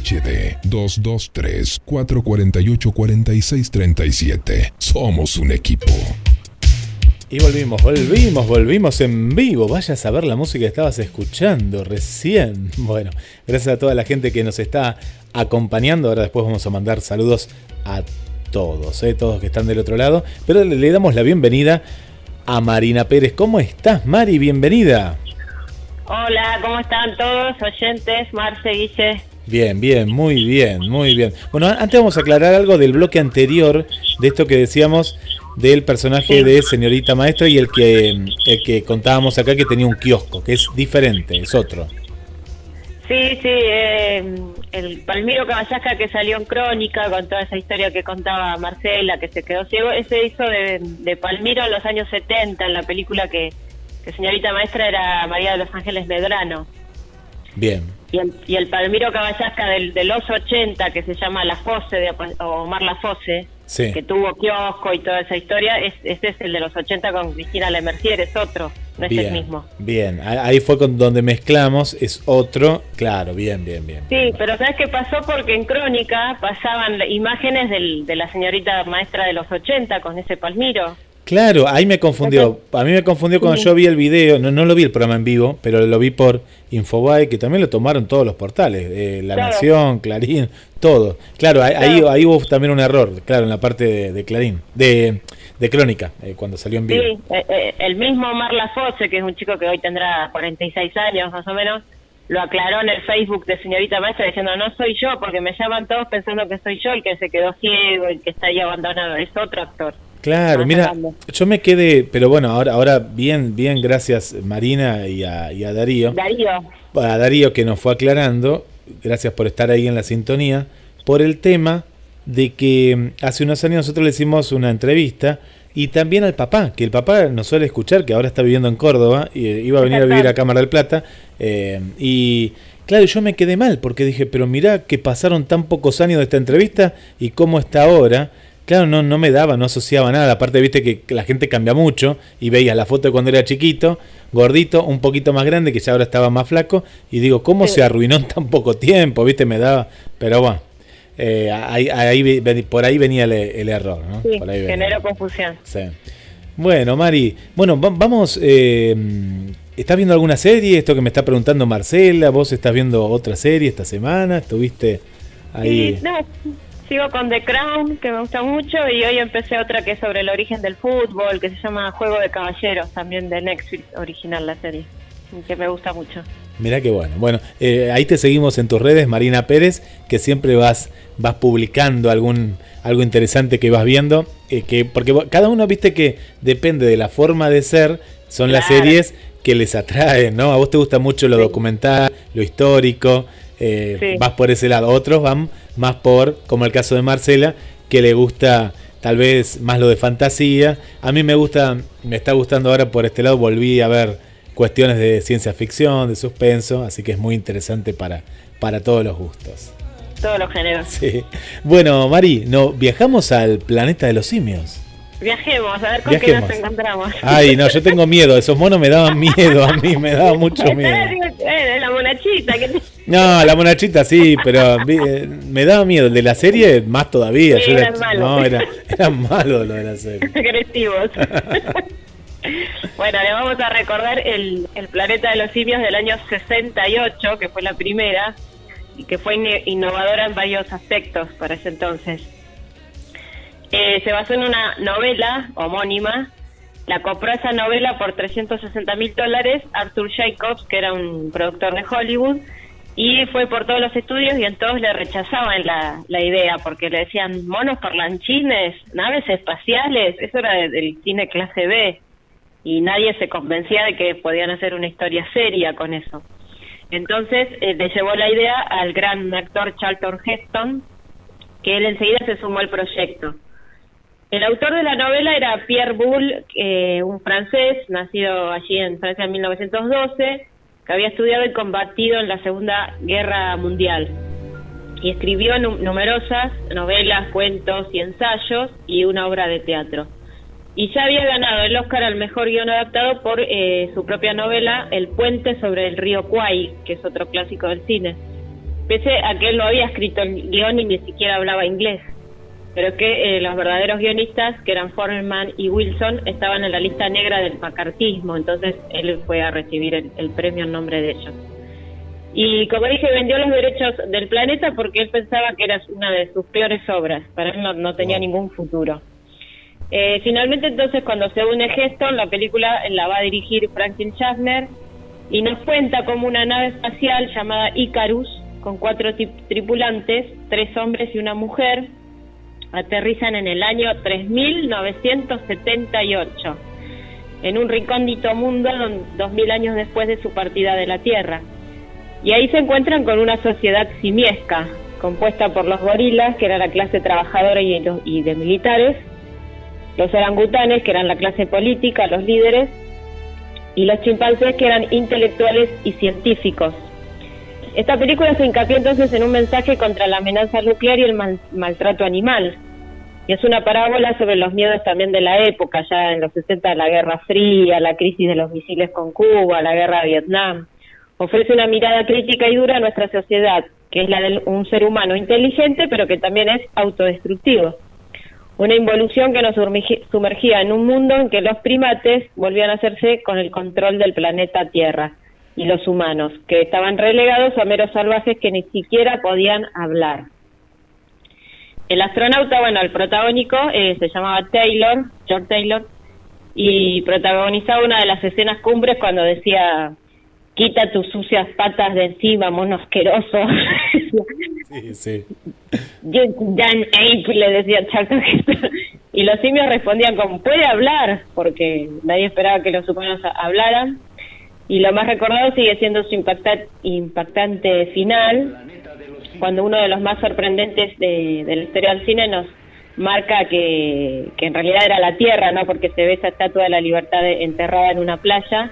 HD 223-448-4637. Somos un equipo.
Y volvimos, volvimos, volvimos en vivo. Vaya a saber la música que estabas escuchando recién. Bueno, gracias a toda la gente que nos está acompañando. Ahora después vamos a mandar saludos a todos, ¿eh? todos que están del otro lado. Pero le, le damos la bienvenida a Marina Pérez. ¿Cómo estás, Mari? Bienvenida.
Hola, ¿cómo están todos? Oyentes, Marce, Guille.
Bien, bien, muy bien, muy bien. Bueno, antes vamos a aclarar algo del bloque anterior, de esto que decíamos del personaje
Sí.
de señorita maestra y el que, el que contábamos acá que tenía un kiosco, que es diferente, es otro.
Sí, sí, eh, el Palmiro Caballasca que salió en Crónica con toda esa historia que contaba Marcela, que se quedó ciego, ese hizo de, de Palmiro en los años 70, en la película que, que señorita maestra era María de los Ángeles Medrano.
Bien,
Y el, y el Palmiro Caballasca del, de los 80, que se llama La Fosse, de Omar La Fosse,
sí.
que tuvo kiosco y toda esa historia, es, este es el de los 80 con Cristina Lemercier, es otro, no es el mismo.
bien. Ahí fue con donde mezclamos, es otro, claro, bien, bien, bien.
Sí, pero ¿sabes qué pasó? Porque en Crónica pasaban la- imágenes del- de la señorita maestra de los 80 con ese Palmiro.
Claro, ahí me confundió. A mí me confundió cuando yo vi el video, no, no lo vi el programa en vivo, pero lo vi por Infobae, que también lo tomaron todos los portales, eh, La
Claro.
Nación, Clarín, todo. Claro, ahí, ahí- hubo también un error, claro, en la parte de, de Clarín, de, de Crónica, eh, cuando salió en
Sí,
vivo.
eh, eh, el mismo Omar Lafosse, que es un chico que hoy tendrá 46 años más o menos, lo aclaró en el Facebook de señorita maestra diciendo no soy yo, porque me llaman todos pensando que soy yo el que se quedó ciego, el que está ahí abandonado, es otro actor.
Claro, mira,
grande.
yo me quedé, pero bueno, ahora, ahora bien, bien, gracias Marina y a, y a Darío.
Darío,
a Darío que nos fue aclarando, gracias por estar ahí en la sintonía, por el tema de que mm, hace unos años nosotros le hicimos una entrevista y también al papá, que el papá nos suele escuchar, que ahora está viviendo en Córdoba, y eh, iba a venir a vivir a Cámara del Plata, eh, y claro, yo me quedé mal porque dije, pero mirá que pasaron tan pocos años de esta entrevista y cómo está ahora. Claro, no, no me daba, no asociaba nada. Aparte, viste que la gente cambia mucho y veías la foto de cuando era chiquito, gordito, un poquito más grande, que ya ahora estaba más flaco. Y digo, ¿cómo se arruinó en tan poco tiempo? Viste, me daba. Pero bueno, eh, ahí, ahí por ahí venía el, el error, ¿no?
sí,
Por ahí venía.
generó confusión.
Sí. Bueno, Mari, bueno, va- vamos. Eh, ¿Estás viendo alguna serie? Esto que me está preguntando Marcela. ¿Vos estás viendo otra serie esta semana? ¿Estuviste ahí?
Sí, no, sigo con The Crown, que me gusta mucho, y hoy empecé otra que es sobre el origen del fútbol, que se llama Juego de Caballeros, también de Netflix, original la serie, que me gusta mucho.
Mirá qué bueno. Bueno, eh, ahí te seguimos en tus redes, Marina Pérez, que siempre vas, vas publicando algún algo interesante que vas viendo, eh, que porque cada uno viste que depende de la forma de ser, son las series que les atraen, ¿no? A vos te gusta mucho lo
Sí.
documental, lo histórico, eh,
Sí.
vas por ese lado. Otros van más por, como el caso de Marcela, que le gusta tal vez más lo de fantasía. A mí me gusta, me está gustando ahora por este lado, volví a ver cuestiones de ciencia ficción, de suspenso, así que es muy interesante para, para todos los gustos.
Todos los géneros.
Sí. Bueno, Mari, no, viajamos al planeta de los simios.
Viajemos, a ver con qué nos encontramos.
Ay, no, yo tengo miedo. Esos monos me daban miedo a mí, me daba mucho miedo.
La monachita, que
No, la monachita sí, pero eh, me daba miedo. El de la serie, más todavía.
Sí,
Yo era-
eran malos.
no, era, era malo lo de la serie.
agresivos. bueno, le vamos a recordar el, el planeta de los simios del año 68, que fue la primera, y que fue innovadora en varios aspectos para ese entonces. Eh, se basó en una novela homónima. La compró esa novela por 360 mil dólares Arthur Jacobs, que era un productor de Hollywood, y fue por todos los estudios y en todos le rechazaban la, idea porque le decían monos parlanchines, naves espaciales, eso era de- del cine clase B y nadie se convencía de que podían hacer una historia seria con eso. Entonces eh, le llevó la idea al gran actor Charlton Heston, que él enseguida se sumó al proyecto. El autor de la novela era Pierre Boulle, eh, un francés, nacido allí en Francia en 1912, que había estudiado y combatido en la Segunda Guerra Mundial. Y escribió nu- numerosas novelas, cuentos y ensayos y una obra de teatro. Y ya había ganado el Oscar al mejor guion adaptado por eh, su propia novela El puente sobre el río Kwai, que es otro clásico del cine. Pese a que él no había escrito el guion y ni siquiera hablaba inglés pero que eh, los verdaderos guionistas, que eran Foreman y Wilson, estaban en la lista negra del macartismo, entonces él fue a recibir el, el premio en nombre de ellos. Y como dije, vendió los derechos del planeta porque él pensaba que era una de sus peores obras, para él no, no tenía ningún futuro. Eh, finalmente entonces cuando se une Heston, la película la va a dirigir Franklin Schaffner y nos cuenta como una nave espacial llamada Icarus, con cuatro tripulantes, tres hombres y una mujer, aterrizan en el año 3978, en un recóndito mundo don- dos mil años después de su partida de la Tierra. Y ahí se encuentran con una sociedad simiesca, compuesta por los gorilas, que era la clase trabajadora y, los- y de militares, los orangutanes, que eran la clase política, los líderes, y los chimpancés, que eran intelectuales y científicos. Esta película se hincapié entonces en un mensaje contra la amenaza nuclear y el mal- maltrato animal. Y es una parábola sobre los miedos también de la época, ya en los 60 la Guerra Fría, la crisis de los misiles con Cuba, la guerra de Vietnam. Ofrece una mirada crítica y dura a nuestra sociedad, que es la de un ser humano inteligente, pero que también es autodestructivo. Una involución que nos sumergía en un mundo en que los primates volvían a hacerse con el control del planeta Tierra y los humanos, que estaban relegados a meros salvajes que ni siquiera podían hablar. El astronauta, bueno, el protagónico eh, se llamaba Taylor, George Taylor, y protagonizaba una de las escenas cumbres cuando decía, quita tus sucias patas de encima, mono asqueroso.
Sí, sí.
Damn ape, le decía Charlton. Y los simios respondían como, puede hablar, porque nadie esperaba que los humanos hablaran. Y lo más recordado sigue siendo su impacta- impactante final, cuando uno de los más sorprendentes de, de la historia del cine nos marca que, en realidad era la Tierra, ¿no? Porque se ve esa estatua de la libertad enterrada en una playa.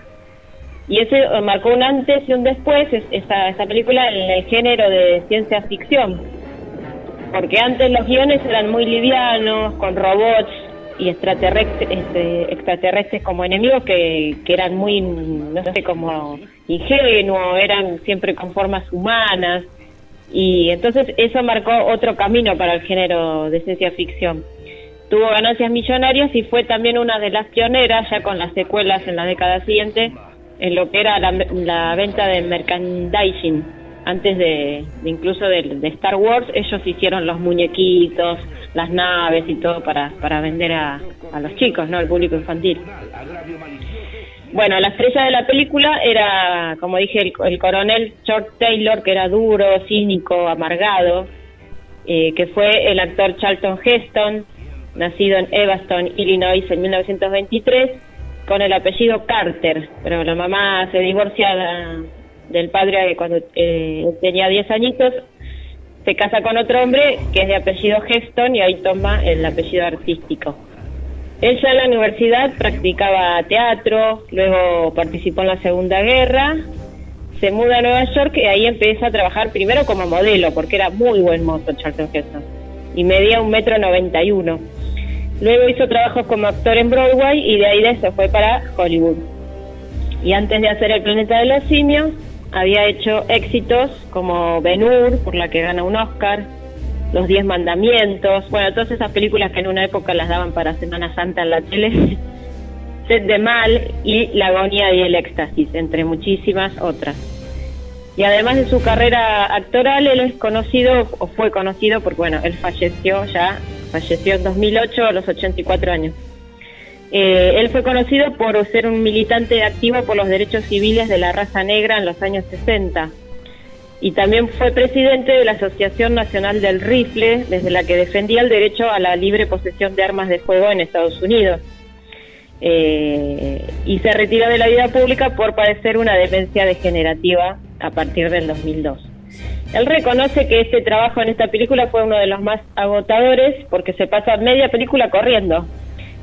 Y eso eh, marcó un antes y un después, es- esa película, en el género de ciencia ficción. Porque antes los guiones eran muy livianos, con robots y extraterrestres, este, extraterrestres como enemigos que, que eran muy, no sé, como ingenuos, eran siempre con formas humanas. Y entonces eso marcó otro camino para el género de ciencia ficción. Tuvo ganancias millonarias y fue también una de las pioneras, ya con las secuelas en la década siguiente, en lo que era la, la venta de merchandising. Antes de, incluso de, de Star Wars, ellos hicieron los muñequitos, las naves y todo para, para vender a, a los chicos, ¿no? Al público infantil. Bueno, la estrella de la película era, como dije, el, el coronel George Taylor, que era duro, cínico, amargado, eh, que fue el actor Charlton Heston, nacido en Evanston, Illinois, en 1923, con el apellido Carter, pero la mamá se divorcia de- del padre cuando eh, tenía 10 añitos, se casa con otro hombre que es de apellido Heston y ahí toma el apellido artístico. Ella en la universidad practicaba teatro, luego participó en la Segunda Guerra, se muda a Nueva York y ahí empieza a trabajar primero como modelo, porque era muy buen mozo Charlton Heston, y medía un metro noventa y uno. Luego hizo trabajos como actor en Broadway y de ahí se fue para Hollywood. Y antes de hacer El planeta de los simios, había hecho éxitos como Ben Hur, por la que gana un Oscar, Los Diez Mandamientos, bueno, todas esas películas que en una época las daban para Semana Santa en la tele, Set de Mal y La agonía y el éxtasis, entre muchísimas otras. Y además de su carrera actoral, él es conocido, o fue conocido, porque bueno, él falleció ya, falleció en 2008 a los 84 años. Eh, él fue conocido por ser un militante activo por los derechos civiles de la raza negra en los años 60. Y también fue presidente de la Asociación Nacional del Rifle, desde la que defendía el derecho a la libre posesión de armas de fuego en Estados Unidos. Eh, y se retiró de la vida pública por padecer una demencia degenerativa a partir del 2002. Él reconoce que este trabajo en esta película fue uno de los más agotadores porque se pasa media película corriendo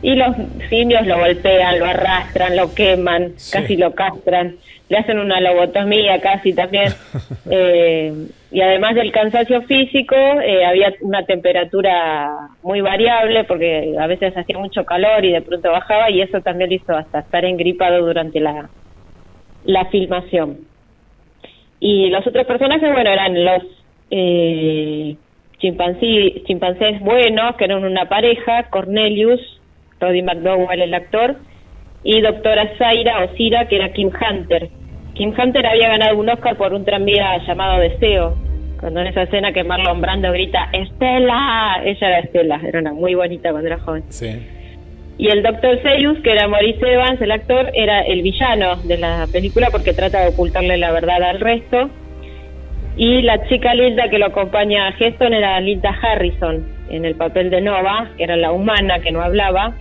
y los simios lo golpean, lo arrastran, lo queman, casi lo castran, le hacen una lobotomía casi también. eh, y además del cansancio físico, eh, había una temperatura muy variable porque a veces hacía mucho calor y de pronto bajaba y eso también lo hizo hasta estar engripado durante la, la filmación. Y los otros personajes, bueno, eran los eh, chimpancés, chimpancés buenos, que eran una pareja, Cornelius, Roddy McDowell, el actor, y doctora Zaira o Cira, que era Kim Hunter. Kim Hunter había ganado un Oscar por un tranvía llamado Deseo, cuando en esa escena que Marlon Brando grita Estela, ella era Estela, era una muy bonita cuando era joven.
Sí.
Y el doctor Seyus, que era Maurice Evans, el actor, era el villano de la película porque trata de ocultarle la verdad al resto. Y la chica Linda que lo acompaña a Heston era Linda Harrison, en el papel de Nova, que era la humana que no hablaba.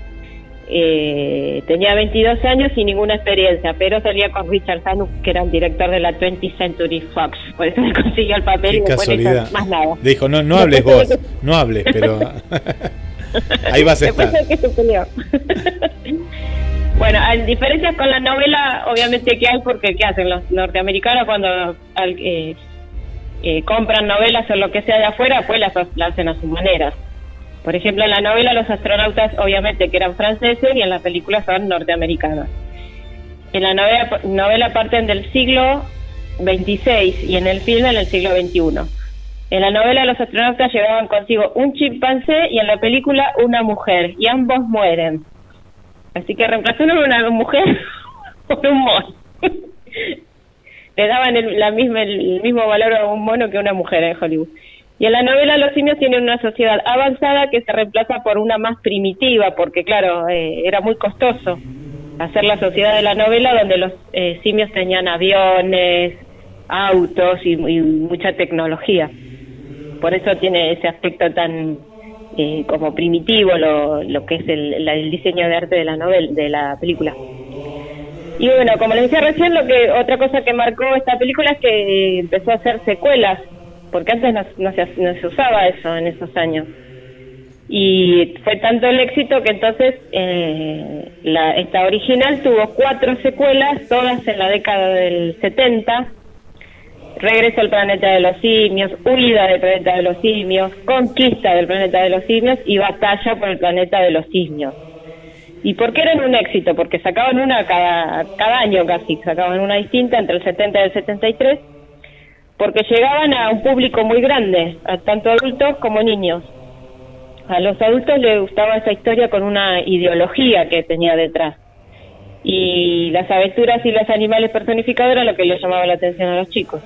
Eh, tenía 22 años y ninguna experiencia, pero salía con Richard Zanuck, que era el director de la 20th Century Fox. Por eso le consiguió el papel
Qué
y no hizo
casualidad.
más nada.
Dijo, no, no hables vos, no hables, pero ahí vas a
Después
estar.
el que se peleó. bueno, hay diferencias con la novela, obviamente que hay, porque ¿qué hacen los norteamericanos cuando eh, eh, compran novelas o lo que sea de afuera? Pues las, las hacen a su manera. Por ejemplo, en la novela los astronautas obviamente que eran franceses y en la película son norteamericanos. En la novela, novela parten del siglo XXVI y en el filme en el siglo XXI. En la novela los astronautas llevaban consigo un chimpancé y en la película una mujer y ambos mueren. Así que reemplazaron a una mujer por un mono. Le daban el, la misma, el mismo valor a un mono que a una mujer en Hollywood. Y en la novela los simios tienen una sociedad avanzada que se reemplaza por una más primitiva, porque claro, eh, era muy costoso hacer la sociedad de la novela donde los eh, simios tenían aviones, autos y, mucha tecnología. Por eso tiene ese aspecto tan eh, como primitivo lo, lo que es el, el diseño de arte de la novela, de la película. Y bueno, como les decía recién, lo que otra cosa que marcó esta película es que empezó a hacer secuelas, porque antes no, no se, no se usaba eso en esos años. Y fue tanto el éxito que entonces eh, la, esta original tuvo cuatro secuelas, todas en la década del 70. Regreso al planeta de los simios, Huida del planeta de los simios, Conquista del planeta de los simios y Batalla por el planeta de los simios. ¿Y por qué eran un éxito? Porque sacaban una cada, cada año casi, sacaban una distinta entre el 70 y el 73, porque llegaban a un público muy grande, tanto adultos como niños. A los adultos les gustaba esa historia con una ideología que tenía detrás. Y las aventuras y los animales personificados era lo que les llamaba la atención a los chicos.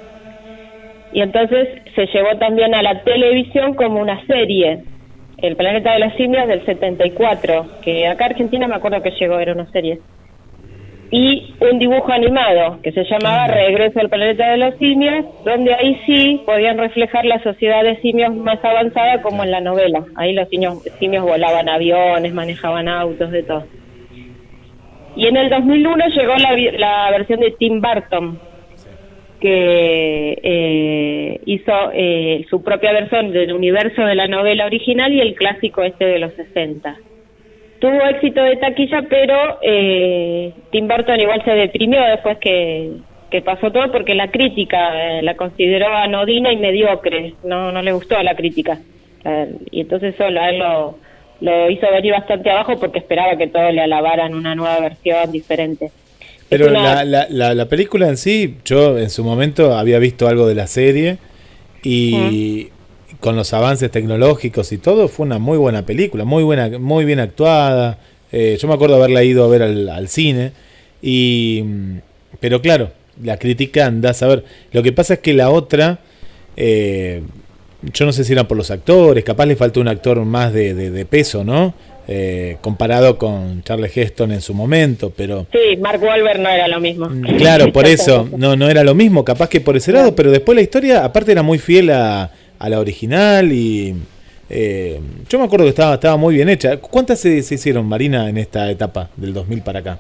Y entonces se llevó también a la televisión como una serie, El planeta de los simios del 74, que acá Argentina me acuerdo que llegó, era una serie. Y un dibujo animado que se llamaba Regreso al planeta de los simios, donde ahí sí podían reflejar la sociedad de simios más avanzada como en la novela. Ahí los simios, simios volaban aviones, manejaban autos, de todo. Y en el 2001 llegó la, la versión de Tim Burton, que eh, hizo eh, su propia versión del universo de la novela original y el clásico este de los 60. Tuvo éxito de taquilla, pero eh, Tim Burton igual se deprimió después que, que pasó todo porque la crítica eh, la consideró anodina y mediocre, no, no le gustó a la crítica. Eh, y entonces solo a él lo, lo hizo venir bastante abajo porque esperaba que todos le alabaran una nueva versión diferente.
Pero la, la, la, película en sí, yo en su momento había visto algo de la serie y con los avances tecnológicos y todo, fue una muy buena película, muy buena, muy bien actuada. Eh, yo me acuerdo haberla ido a ver al, cine. Y, pero claro, la crítica anda a saber. Lo que pasa es que la otra, eh, yo no sé si era por los actores, capaz le faltó un actor más de, de, peso, ¿no? Eh, comparado con Charles Heston en su momento, pero...
Sí, Mark Wahlberg no era lo mismo.
Mm, claro, por eso, no, no era lo mismo, capaz que por ese lado, pero después la historia, aparte era muy fiel a, a la original y eh, yo me acuerdo que estaba, estaba muy bien hecha. ¿Cuántas se, hicieron, Marina, en esta etapa del 2000 para acá?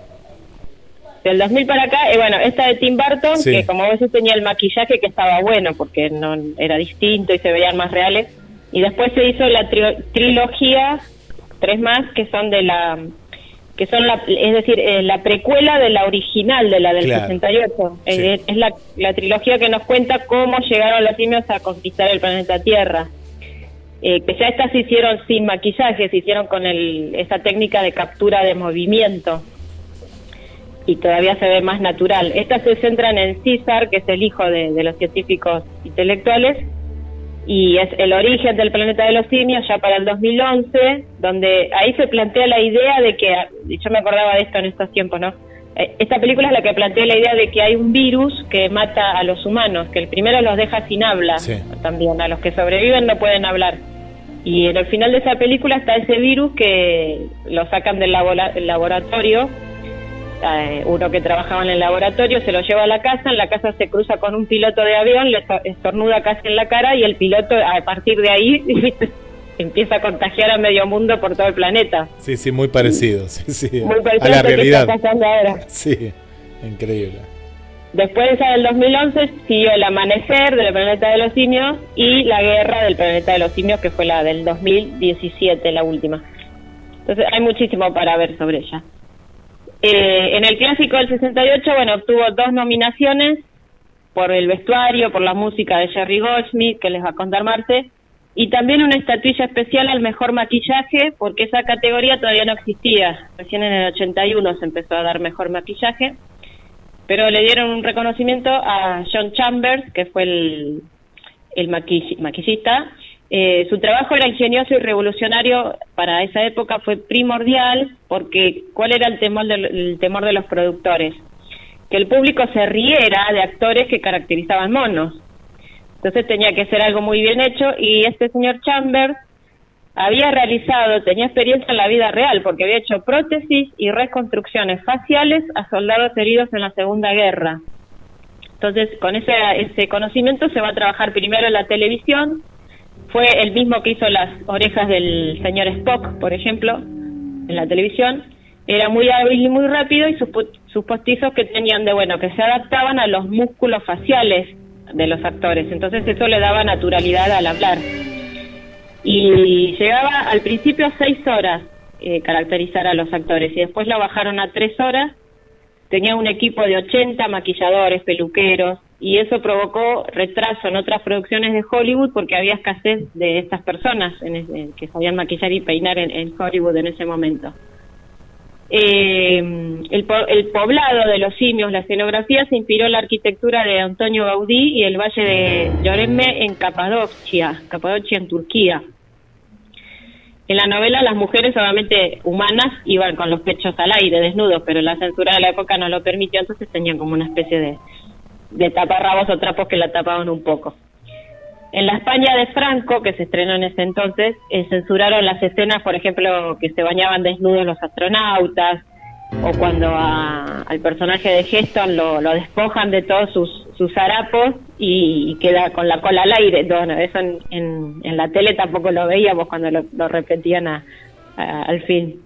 Del 2000 para acá, eh, bueno, esta de Tim Burton, que como vos tenía el maquillaje que estaba bueno porque no era distinto y se veían más reales. Y después se hizo la trilogía, tres más, que son de la que son la, es decir, eh, la precuela de la original, de la del 68. Eh, es la, la, trilogía que nos cuenta cómo llegaron los simios a conquistar el planeta Tierra. Eh, que ya estas se hicieron sin maquillaje, se hicieron con el, esa técnica de captura de movimiento y todavía se ve más natural. Estas se centran en César, que es el hijo de, de los científicos intelectuales, y es el origen del planeta de los simios ya para el 2011, donde ahí se plantea la idea de que, yo me acordaba de esto en estos tiempos, ¿no? Eh, esta película es la que plantea la idea de que hay un virus que mata a los humanos, que el primero los deja sin habla, también a los que sobreviven no pueden hablar. Y en el final de esa película está ese virus que lo sacan del laboratorio eh, uno que trabajaba en el laboratorio se lo lleva a la casa, en la casa se cruza con un piloto de avión, le estornuda casi en la cara y el piloto a partir de ahí empieza a contagiar a medio mundo por todo el planeta.
Sí, sí, muy parecido, sí, sí,
muy parecido a la realidad. Que está ahora.
Sí, increíble.
Después de esa del 2011 siguió el amanecer del planeta de los simios y la guerra del planeta de los simios que fue la del 2017, la última. Entonces hay muchísimo para ver sobre ella. Eh, en el clásico del 68, bueno, obtuvo dos nominaciones por el vestuario, por la música de Jerry Goldsmith, que les va a contar Marte, y también una estatuilla especial al mejor maquillaje, porque esa categoría todavía no existía. Recién en el 81 se empezó a dar mejor maquillaje, pero le dieron un reconocimiento a John Chambers, que fue el, el maquillista, eh, su trabajo era ingenioso y revolucionario para esa época, fue primordial porque ¿cuál era el temor, el temor de los productores? Que el público se riera de actores que caracterizaban monos. Entonces tenía que ser algo muy bien hecho y este señor Chambers había realizado, tenía experiencia en la vida real porque había hecho prótesis y reconstrucciones faciales a soldados heridos en la Segunda Guerra. Entonces, con ese, ese conocimiento se va a trabajar primero en la televisión, fue el mismo que hizo las orejas del señor Spock, por ejemplo, en la televisión. Era muy hábil y muy rápido y sus, sus postizos que tenían de bueno, que se adaptaban a los músculos faciales de los actores. Entonces eso le daba naturalidad al hablar. Y llegaba al principio a seis horas eh, caracterizar a los actores y después lo bajaron a tres horas. Tenía un equipo de 80 maquilladores, peluqueros, y eso provocó retraso en otras producciones de Hollywood porque había escasez de estas personas en que sabían maquillar y peinar en, Hollywood en ese momento. Eh, el, el, poblado de los simios, la escenografía, se inspiró en la arquitectura de Antonio Gaudí y el valle de Lloreme en Capadocia, Capadocia en Turquía. En la novela las mujeres obviamente humanas iban con los pechos al aire, desnudos, pero la censura de la época no lo permitió, entonces tenían como una especie de, de taparrabos o trapos que la tapaban un poco. En la España de Franco, que se estrenó en ese entonces, eh, censuraron las escenas, por ejemplo, que se bañaban desnudos los astronautas, o cuando al personaje de Heston lo, despojan de todos sus, sus harapos y, queda con la cola al aire. Bueno, eso en, en, la tele tampoco lo veíamos cuando lo, repetían al fin.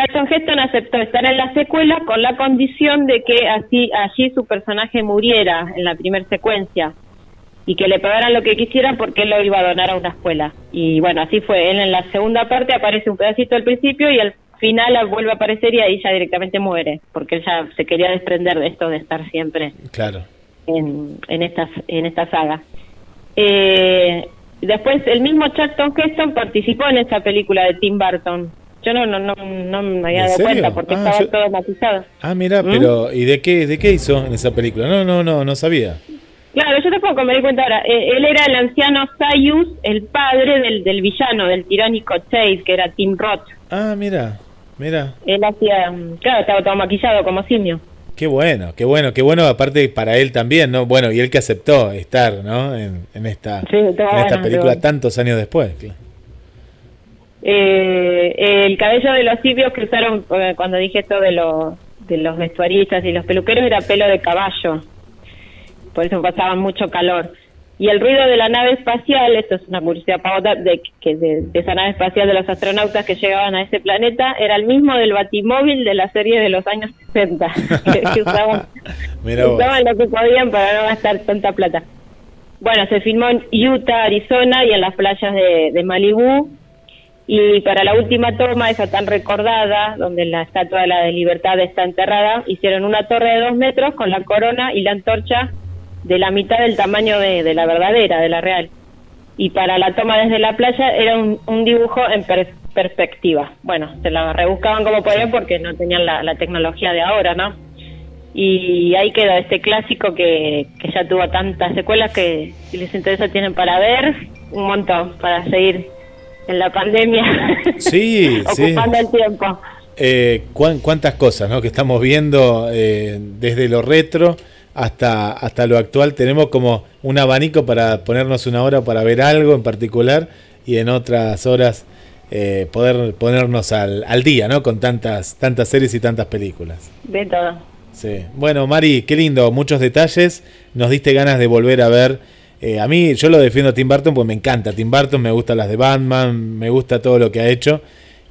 Charlton Heston aceptó estar en la secuela con la condición de que así allí su personaje muriera en la primera secuencia y que le pagaran lo que quisieran porque él lo iba a donar a una escuela. Y bueno, así fue. Él en la segunda parte aparece un pedacito al principio y al final vuelve a aparecer y ahí ya directamente muere, porque él ya se quería desprender de esto de estar siempre
claro.
en, en, esta, en esta saga. Eh, Después el mismo Charlton Heston participó en esa película de Tim Burton. Yo no no no, no me había
¿En
dado cuenta porque
Ah,
estaba
yo-
todo matizado.
Ah, mira,
¿Mm?
pero ¿y de qué, de qué hizo en esa película? No, no, no, no sabía.
Claro, yo tampoco me di cuenta ahora. Eh, él era el anciano Sayus, el padre del, del villano, del tiránico Chase, que era Tim Roth.
Ah, mira, mira.
Él hacía, mm, claro, estaba todo maquillado como simio.
Qué bueno, qué bueno, qué bueno, aparte para él también, ¿no? Bueno, y él que aceptó estar, ¿no? En, en esta,
Sí,
en
estaba
esta
bueno,
película tantos años después. claro.
Eh, el cabello de los simios que usaron eh, cuando dije esto de, los de los vestuaristas y los peluqueros era pelo de caballo. Por eso pasaban mucho calor. Y el ruido de la nave espacial, esto es una curiosidad pavota, de, que de, de esa nave espacial de los astronautas que llegaban a ese planeta, era el mismo del batimóvil de la serie de los años 60, que, usaban lo que podían para no gastar tanta plata. Bueno, se filmó en Utah, Arizona y en las playas de, de Malibú. Y para la última toma, esa tan recordada, donde la estatua de la libertad está enterrada, hicieron una torre de dos metros con la corona y la antorcha de la mitad del tamaño de, la verdadera, de la real. Y para la toma desde la playa era un, un dibujo en per- perspectiva. Bueno, se la rebuscaban como podían porque no tenían la, la tecnología de ahora, ¿no? Y ahí queda este clásico que, que ya tuvo tantas secuelas que si les interesa tienen para ver un montón, para seguir en la pandemia
Sí, sí.
ocupando el tiempo.
Eh, cuán- cuántas cosas, ¿no? Que estamos viendo eh, desde lo retro hasta, hasta lo actual. Tenemos como un abanico para ponernos una hora para ver algo en particular y en otras horas eh, poder ponernos al, al día, ¿no? Con tantas, tantas series y tantas películas.
De todo.
Sí. Bueno, Mari, qué lindo, muchos detalles. Nos diste ganas de volver a ver. Eh, a mí, yo lo defiendo a Tim Burton porque me encanta Tim Burton, me gustan las de Batman, me gusta todo lo que ha hecho.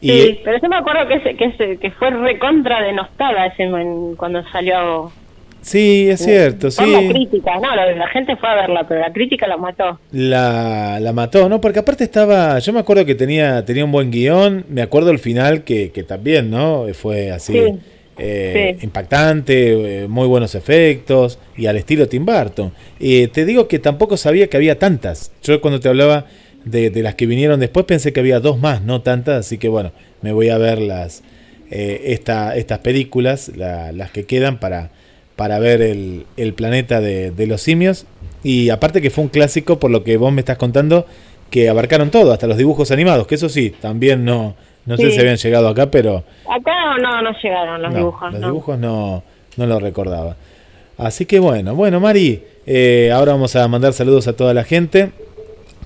Y
Sí, pero yo me acuerdo que ese, que ese, que fue recontra denostada ese en- cuando salió
sí, es cierto,
por la
sí.
crítica, no, la, la gente fue a verla, pero la crítica la mató.
La, la mató, ¿no? Porque aparte estaba, yo me acuerdo que tenía, tenía un buen guion, me acuerdo el final que, que también, ¿no? Fue así
Sí.
Eh,
Sí.
impactante, eh, muy buenos efectos y al estilo Tim Burton. Eh, te digo que tampoco sabía que había tantas. Yo cuando te hablaba de, de las que vinieron después pensé que había dos más, no tantas, así que bueno, me voy a ver las, eh, esta, estas películas, la- las que quedan para, para ver el, el planeta de, de los simios. Y aparte que fue un clásico, por lo que vos me estás contando, que abarcaron todo, hasta los dibujos animados, que eso sí, también no, no sé si habían llegado acá, pero
Acá no, no llegaron los
no,
dibujos,
los
no.
dibujos no, no lo recordaba. Así que bueno, bueno, Mari, eh, ahora vamos a mandar saludos a toda la gente.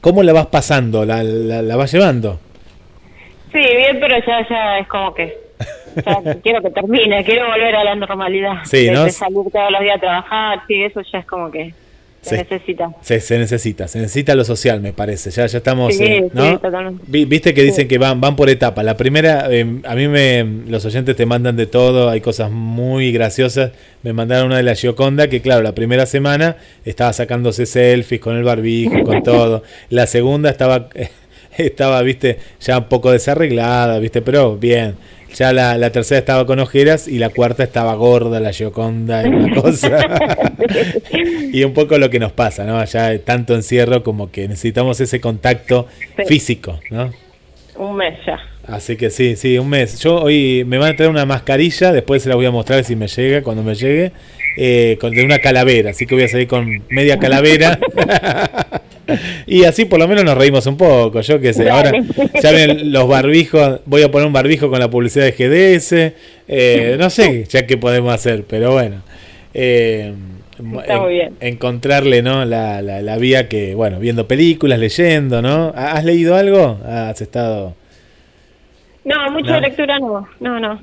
¿Cómo la vas pasando? ¿La, la, la vas llevando?
Sí, bien, pero ya, ya es como que ya quiero que termine, quiero volver a la normalidad.
Sí,
de,
¿no?
de salir todos los días a trabajar, sí, eso ya es como que se
Sí.
necesita.
Se, se necesita, se necesita lo social, me parece. Ya, ya estamos,
Sí,
eh,
sí,
¿no?
totalmente.
Vi- Viste que dicen que van, van por etapas. La primera, eh, a mí me, los oyentes te mandan de todo, hay cosas muy graciosas. Me mandaron una de la Gioconda que, claro, la primera semana estaba sacándose selfies con el barbijo, con todo. La segunda estaba, estaba, viste, ya un poco desarreglada, viste, pero bien. Ya la, la tercera estaba con ojeras y la cuarta estaba gorda, la Gioconda, y una cosa. y un poco lo que nos pasa, ¿no? Ya tanto encierro como que necesitamos ese contacto
Sí.
físico, ¿no?
Un mes ya.
Así que sí, sí, un mes. Yo hoy me van a traer una mascarilla, después se la voy a mostrar si me llega, cuando me llegue, eh, con, de una calavera, así que voy a salir con media calavera. y así por lo menos nos reímos un poco, yo qué sé. Ahora ya ven los barbijos, voy a poner un barbijo con la publicidad de GDS, eh, no sé ya qué podemos hacer, pero bueno. eh,
Está muy bien.
encontrarle no la, la, la vía que bueno viendo películas leyendo no has leído algo has estado
No, mucha
No.
lectura no, no, no.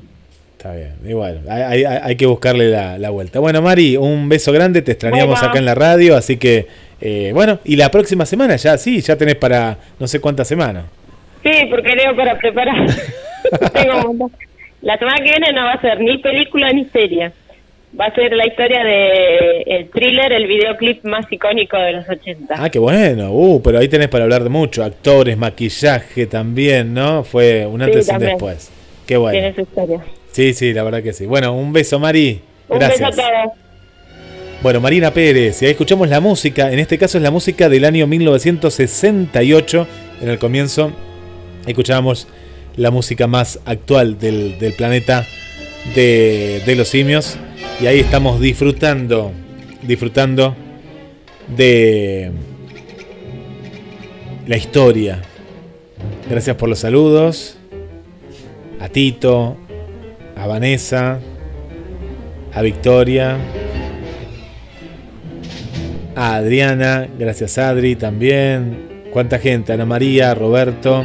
Está bien, y bueno, hay, hay- hay que buscarle la, la vuelta. Bueno, Mari, un beso grande, te extrañamos
Bueno.
acá en la radio, así que, eh, bueno, y la próxima semana ya, sí, ya tenés para no sé cuántas semanas.
Sí, porque leo para preparar. Tengo. La semana que viene no va a ser ni película ni serie. Va a ser la historia de el thriller, el videoclip más icónico de los 80.
Ah, qué bueno, uh, pero ahí tenés para hablar de mucho, actores, maquillaje también, ¿no? Fue un antes y un después. Qué
Tiene
bueno.
su historia.
Sí, sí, la verdad que sí. Bueno, un beso, Mari.
Un
Gracias.
beso a todos.
Bueno, Marina Pérez, y ahí escuchamos la música, en este caso es la música del año 1968, en el comienzo escuchábamos la música más actual del, planeta de, de, los simios, y ahí estamos disfrutando, disfrutando de la historia. Gracias por los saludos, a Tito, a Vanessa, a Victoria, a Adriana, gracias Adri también. Cuánta gente, Ana María, Roberto.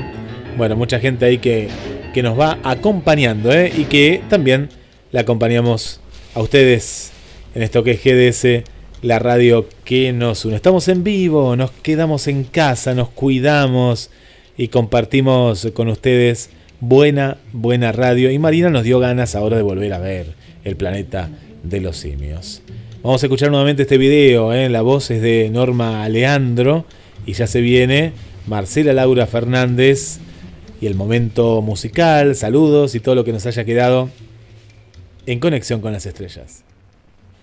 Bueno, mucha gente ahí que, que nos va acompañando ¿eh? y que también la acompañamos a ustedes en esto que es GDS, la radio que nos une. Estamos en vivo, nos quedamos en casa, nos cuidamos y compartimos con ustedes buena, buena radio. Y Marina nos dio ganas ahora de volver a ver el planeta de los simios. Vamos a escuchar nuevamente este video, ¿eh? la voz es de Norma Aleandro y ya se viene Marcela Laura Fernández y el momento musical, saludos y todo lo que nos haya quedado en conexión con las estrellas.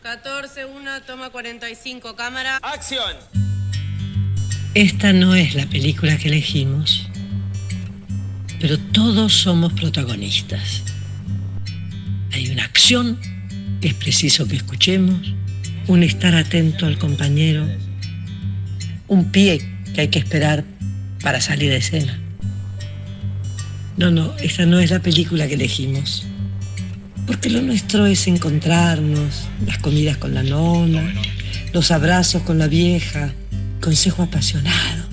14, 1, toma 45, cámara. ¡Acción!
Esta no es la película que elegimos, pero todos somos protagonistas. Hay una acción que es preciso que escuchemos un estar atento al compañero, un pie que hay que esperar para salir de escena. No, no, esta no es la película que elegimos. Porque lo nuestro es encontrarnos, las comidas con la nona, los abrazos con la vieja, consejo apasionado.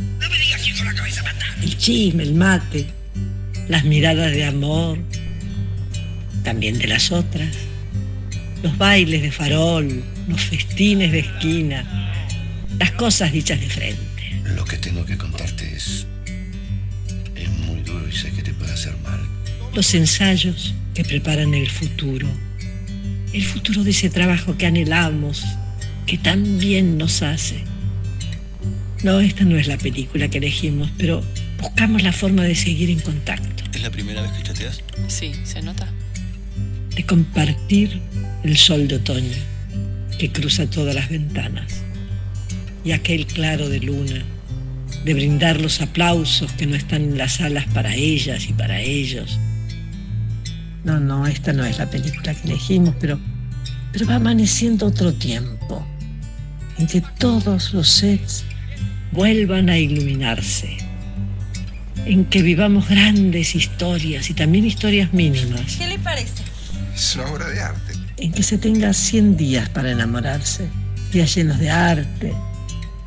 El chisme, el mate, las miradas de amor, también de las otras, los bailes de farol, los festines de esquina, las cosas dichas de frente.
Lo que tengo que contarte es. es muy duro y sé que te puede hacer mal.
Los ensayos que preparan el futuro. El futuro de ese trabajo que anhelamos, que tan bien nos hace. No, esta no es la película que elegimos, pero buscamos la forma de seguir en contacto.
¿Es la primera vez que chateas?
Sí, se nota.
De compartir el sol de otoño que cruza todas las ventanas y aquel claro de luna, de brindar los aplausos que no están en las salas para ellas y para ellos. No, no, esta no es la película que elegimos, pero, pero va amaneciendo otro tiempo en que todos los sets vuelvan a iluminarse, en que vivamos grandes historias y también historias mínimas.
¿Qué le parece?
Es una obra de arte
en que se tenga 100 días para enamorarse, días llenos de arte,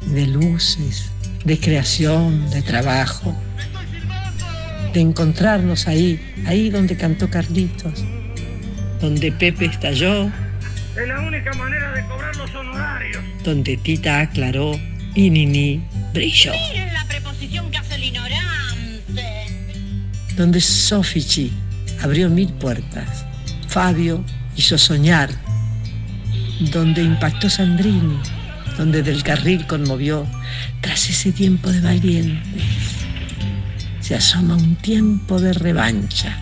de luces, de creación, de trabajo, de encontrarnos ahí, ahí donde cantó Carlitos, donde Pepe estalló.
Es la única manera de cobrar los honorarios.
Donde Tita aclaró y Nini brilló. Donde Sofichi abrió mil puertas. Fabio hizo soñar, donde impactó Sandrini, donde Del Carril conmovió, tras ese tiempo de valientes, se asoma un tiempo de revancha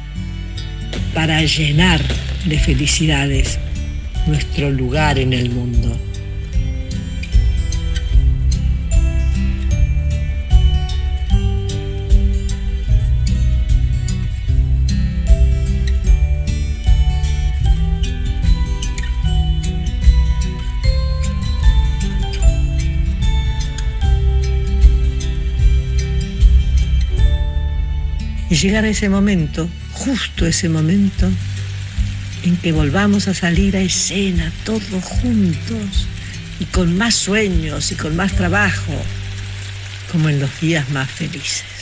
para llenar de felicidades nuestro lugar en el mundo. Y llegar a ese momento, justo ese momento, en que volvamos a salir a escena todos juntos y con más sueños y con más trabajo, como en los días más felices.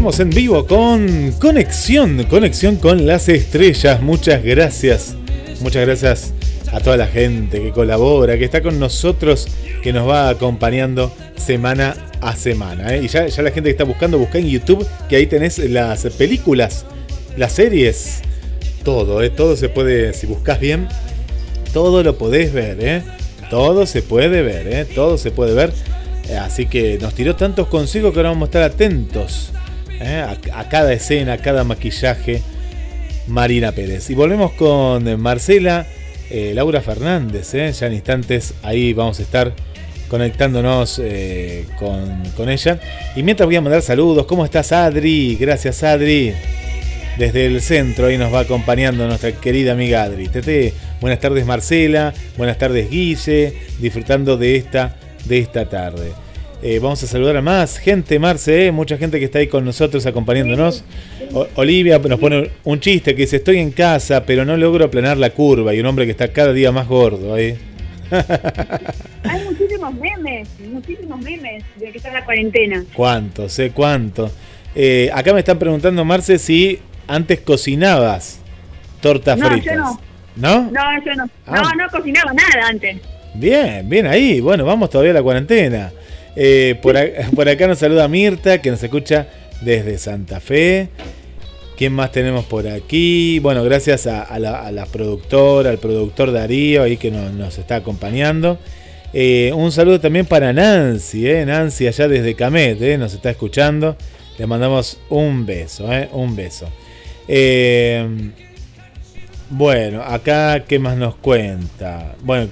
Seguimos en vivo con Conexión, Conexión con las Estrellas. Muchas gracias, muchas gracias a toda la gente que colabora, que está con nosotros, que nos va acompañando semana a semana. ¿eh? Y ya, la gente que está buscando, busca en YouTube, que ahí tenés las películas, las series, todo, ¿eh? todo se puede, si buscas bien, todo lo podés ver, ¿eh? todo se puede ver, todo se puede ver. Así que nos tiró tantos consejos que ahora vamos a estar atentos a, a cada escena, a cada maquillaje. Marina Pérez. Y volvemos con Marcela eh, Laura Fernández. Eh, ya en instantes ahí vamos a estar conectándonos eh, con, ella. Y mientras voy a mandar saludos, ¿cómo estás Adri? Gracias Adri. Desde el centro ahí nos va acompañando nuestra querida amiga Adri. Tete, buenas tardes Marcela, buenas tardes Guille, disfrutando de esta, de esta tarde. Eh, vamos a saludar a más gente, Marce, eh, mucha gente que está ahí con nosotros acompañándonos. Olivia nos pone un chiste que dice, estoy en casa, pero no logro aplanar la curva. Y un hombre que está cada día más gordo ahí.
Hay muchísimos memes, muchísimos memes de que está la cuarentena.
¿Cuánto? Sé cuánto. Eh, acá me están preguntando, Marce, si antes cocinabas tortas
no,
fritas.
Yo no.
¿No?
No, yo no. No, ah. no cocinaba nada antes.
Bien, bien ahí. Bueno, vamos todavía a la cuarentena. Eh, por, acá, nos saluda Mirta, que nos escucha desde Santa Fe. ¿Quién más tenemos por aquí? Bueno, gracias a, la, productora, al productor Darío ahí que nos, está acompañando. Eh, un saludo también para Nancy, eh, Nancy allá desde Camet, nos está escuchando. Le mandamos un beso, un beso. bueno, acá, ¿qué más nos cuenta? Bueno,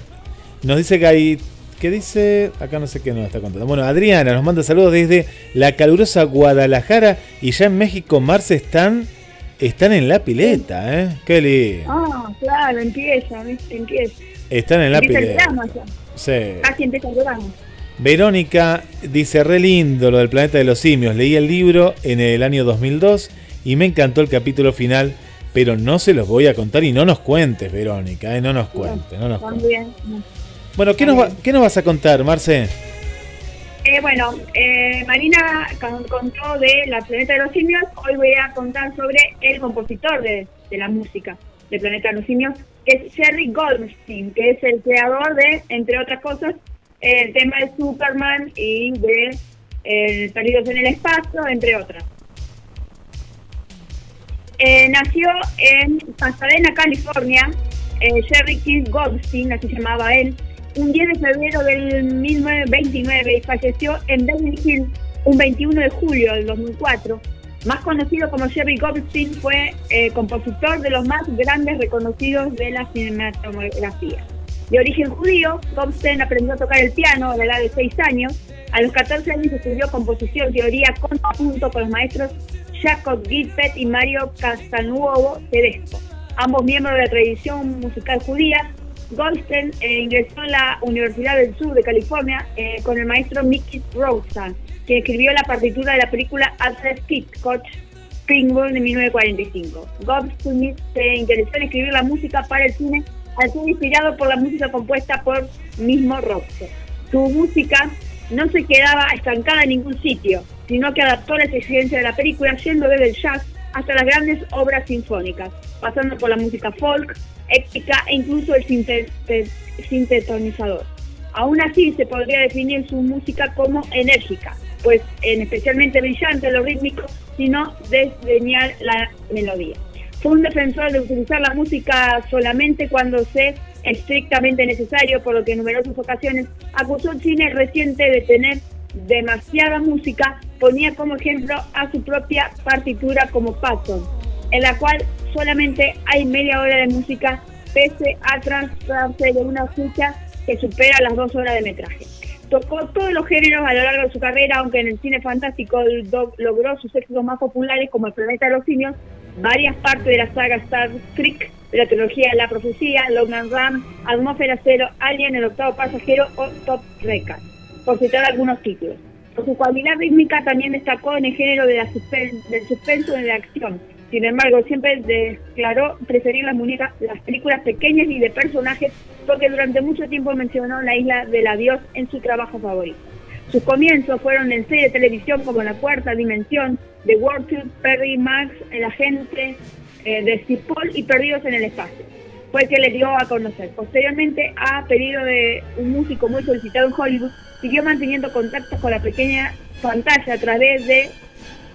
nos dice que hay ¿Qué dice? Acá no sé qué nos está contando. Bueno, Adriana nos manda saludos desde la calurosa Guadalajara y ya en México, Marce, están, están en la pileta, ¿eh? Qué lindo.
Ah, claro, empieza, empieza.
Están en la pileta. Sí.
Casi empieza el
Verónica dice, re lindo lo del planeta de los simios. Leí el libro en el año 2002 y me encantó el capítulo final, pero no se los voy a contar y no nos cuentes, Verónica, ¿eh? no nos cuentes. No nos cuentes. Bueno, ¿qué nos, ¿qué nos vas a contar, Marce?
Eh, bueno, eh, Marina contó de La Planeta de los Simios. Hoy voy a contar sobre el compositor de, la música de Planeta de los Simios, que es Jerry Goldstein, que es el creador de, entre otras cosas, el tema de Superman y de el Perdidos en el Espacio, entre otras. Eh, nació en Pasadena, California. Jerry Keith Goldstein, así llamaba él, un 10 de febrero del 1929 y falleció en Beverly Hills un 21 de julio del 2004. Más conocido como Jerry Goldstein, fue eh, compositor de los más grandes reconocidos de la cinematografía. De origen judío, Goldstein aprendió a tocar el piano a la edad de 6 años. A los 14 años estudió composición teoría junto con los maestros Jacob Gilpet y Mario Castanuovo Tedesco, ambos miembros de la tradición musical judía Goldstein eh, ingresó en la Universidad del Sur de California eh, con el maestro Mickey Rosen, quien escribió la partitura de la película Alfred Hitchcock, Springboard de 1945. Goldstein se interesó en escribir la música para el cine al ser inspirado por la música compuesta por mismo Rosen. Su música no se quedaba estancada en ningún sitio, sino que adaptó las exigencias de la película yendo desde el jazz hasta las grandes obras sinfónicas, pasando por la música folk, épica e incluso el sintetizador. Aún así, se podría definir su música como enérgica, pues en especialmente brillante lo rítmico, sino desdeñar la melodía. Fue un defensor de utilizar la música solamente cuando sea estrictamente necesario, por lo que en numerosas ocasiones acusó al cine reciente de tener demasiada música, ponía como ejemplo a su propia partitura como Patton, en la cual solamente hay media hora de música pese a tratarse de una escucha que supera las dos horas de metraje. Tocó todos los géneros a lo largo de su carrera, aunque en el cine fantástico logró sus éxitos más populares como El planeta de los simios, varias partes de la saga Star Trek, la trilogía La Profecía, Logan Ram, Atmósfera Cero, Alien, El Octavo Pasajero o Top Record, por citar algunos títulos. Por su cualidad rítmica también destacó en el género del suspenso y de la acción, sin embargo, siempre declaró preferir las muñecas, las películas pequeñas y de personajes, porque durante mucho tiempo mencionó la isla del adiós en su trabajo favorito. Sus comienzos fueron en series de televisión como La Cuarta Dimensión, The World Perry Max, El agente eh, de Cipoll y Perdidos en el espacio. Fue el que le dio a conocer. Posteriormente, a pedido de un músico muy solicitado en Hollywood, siguió manteniendo contactos con la pequeña pantalla a través de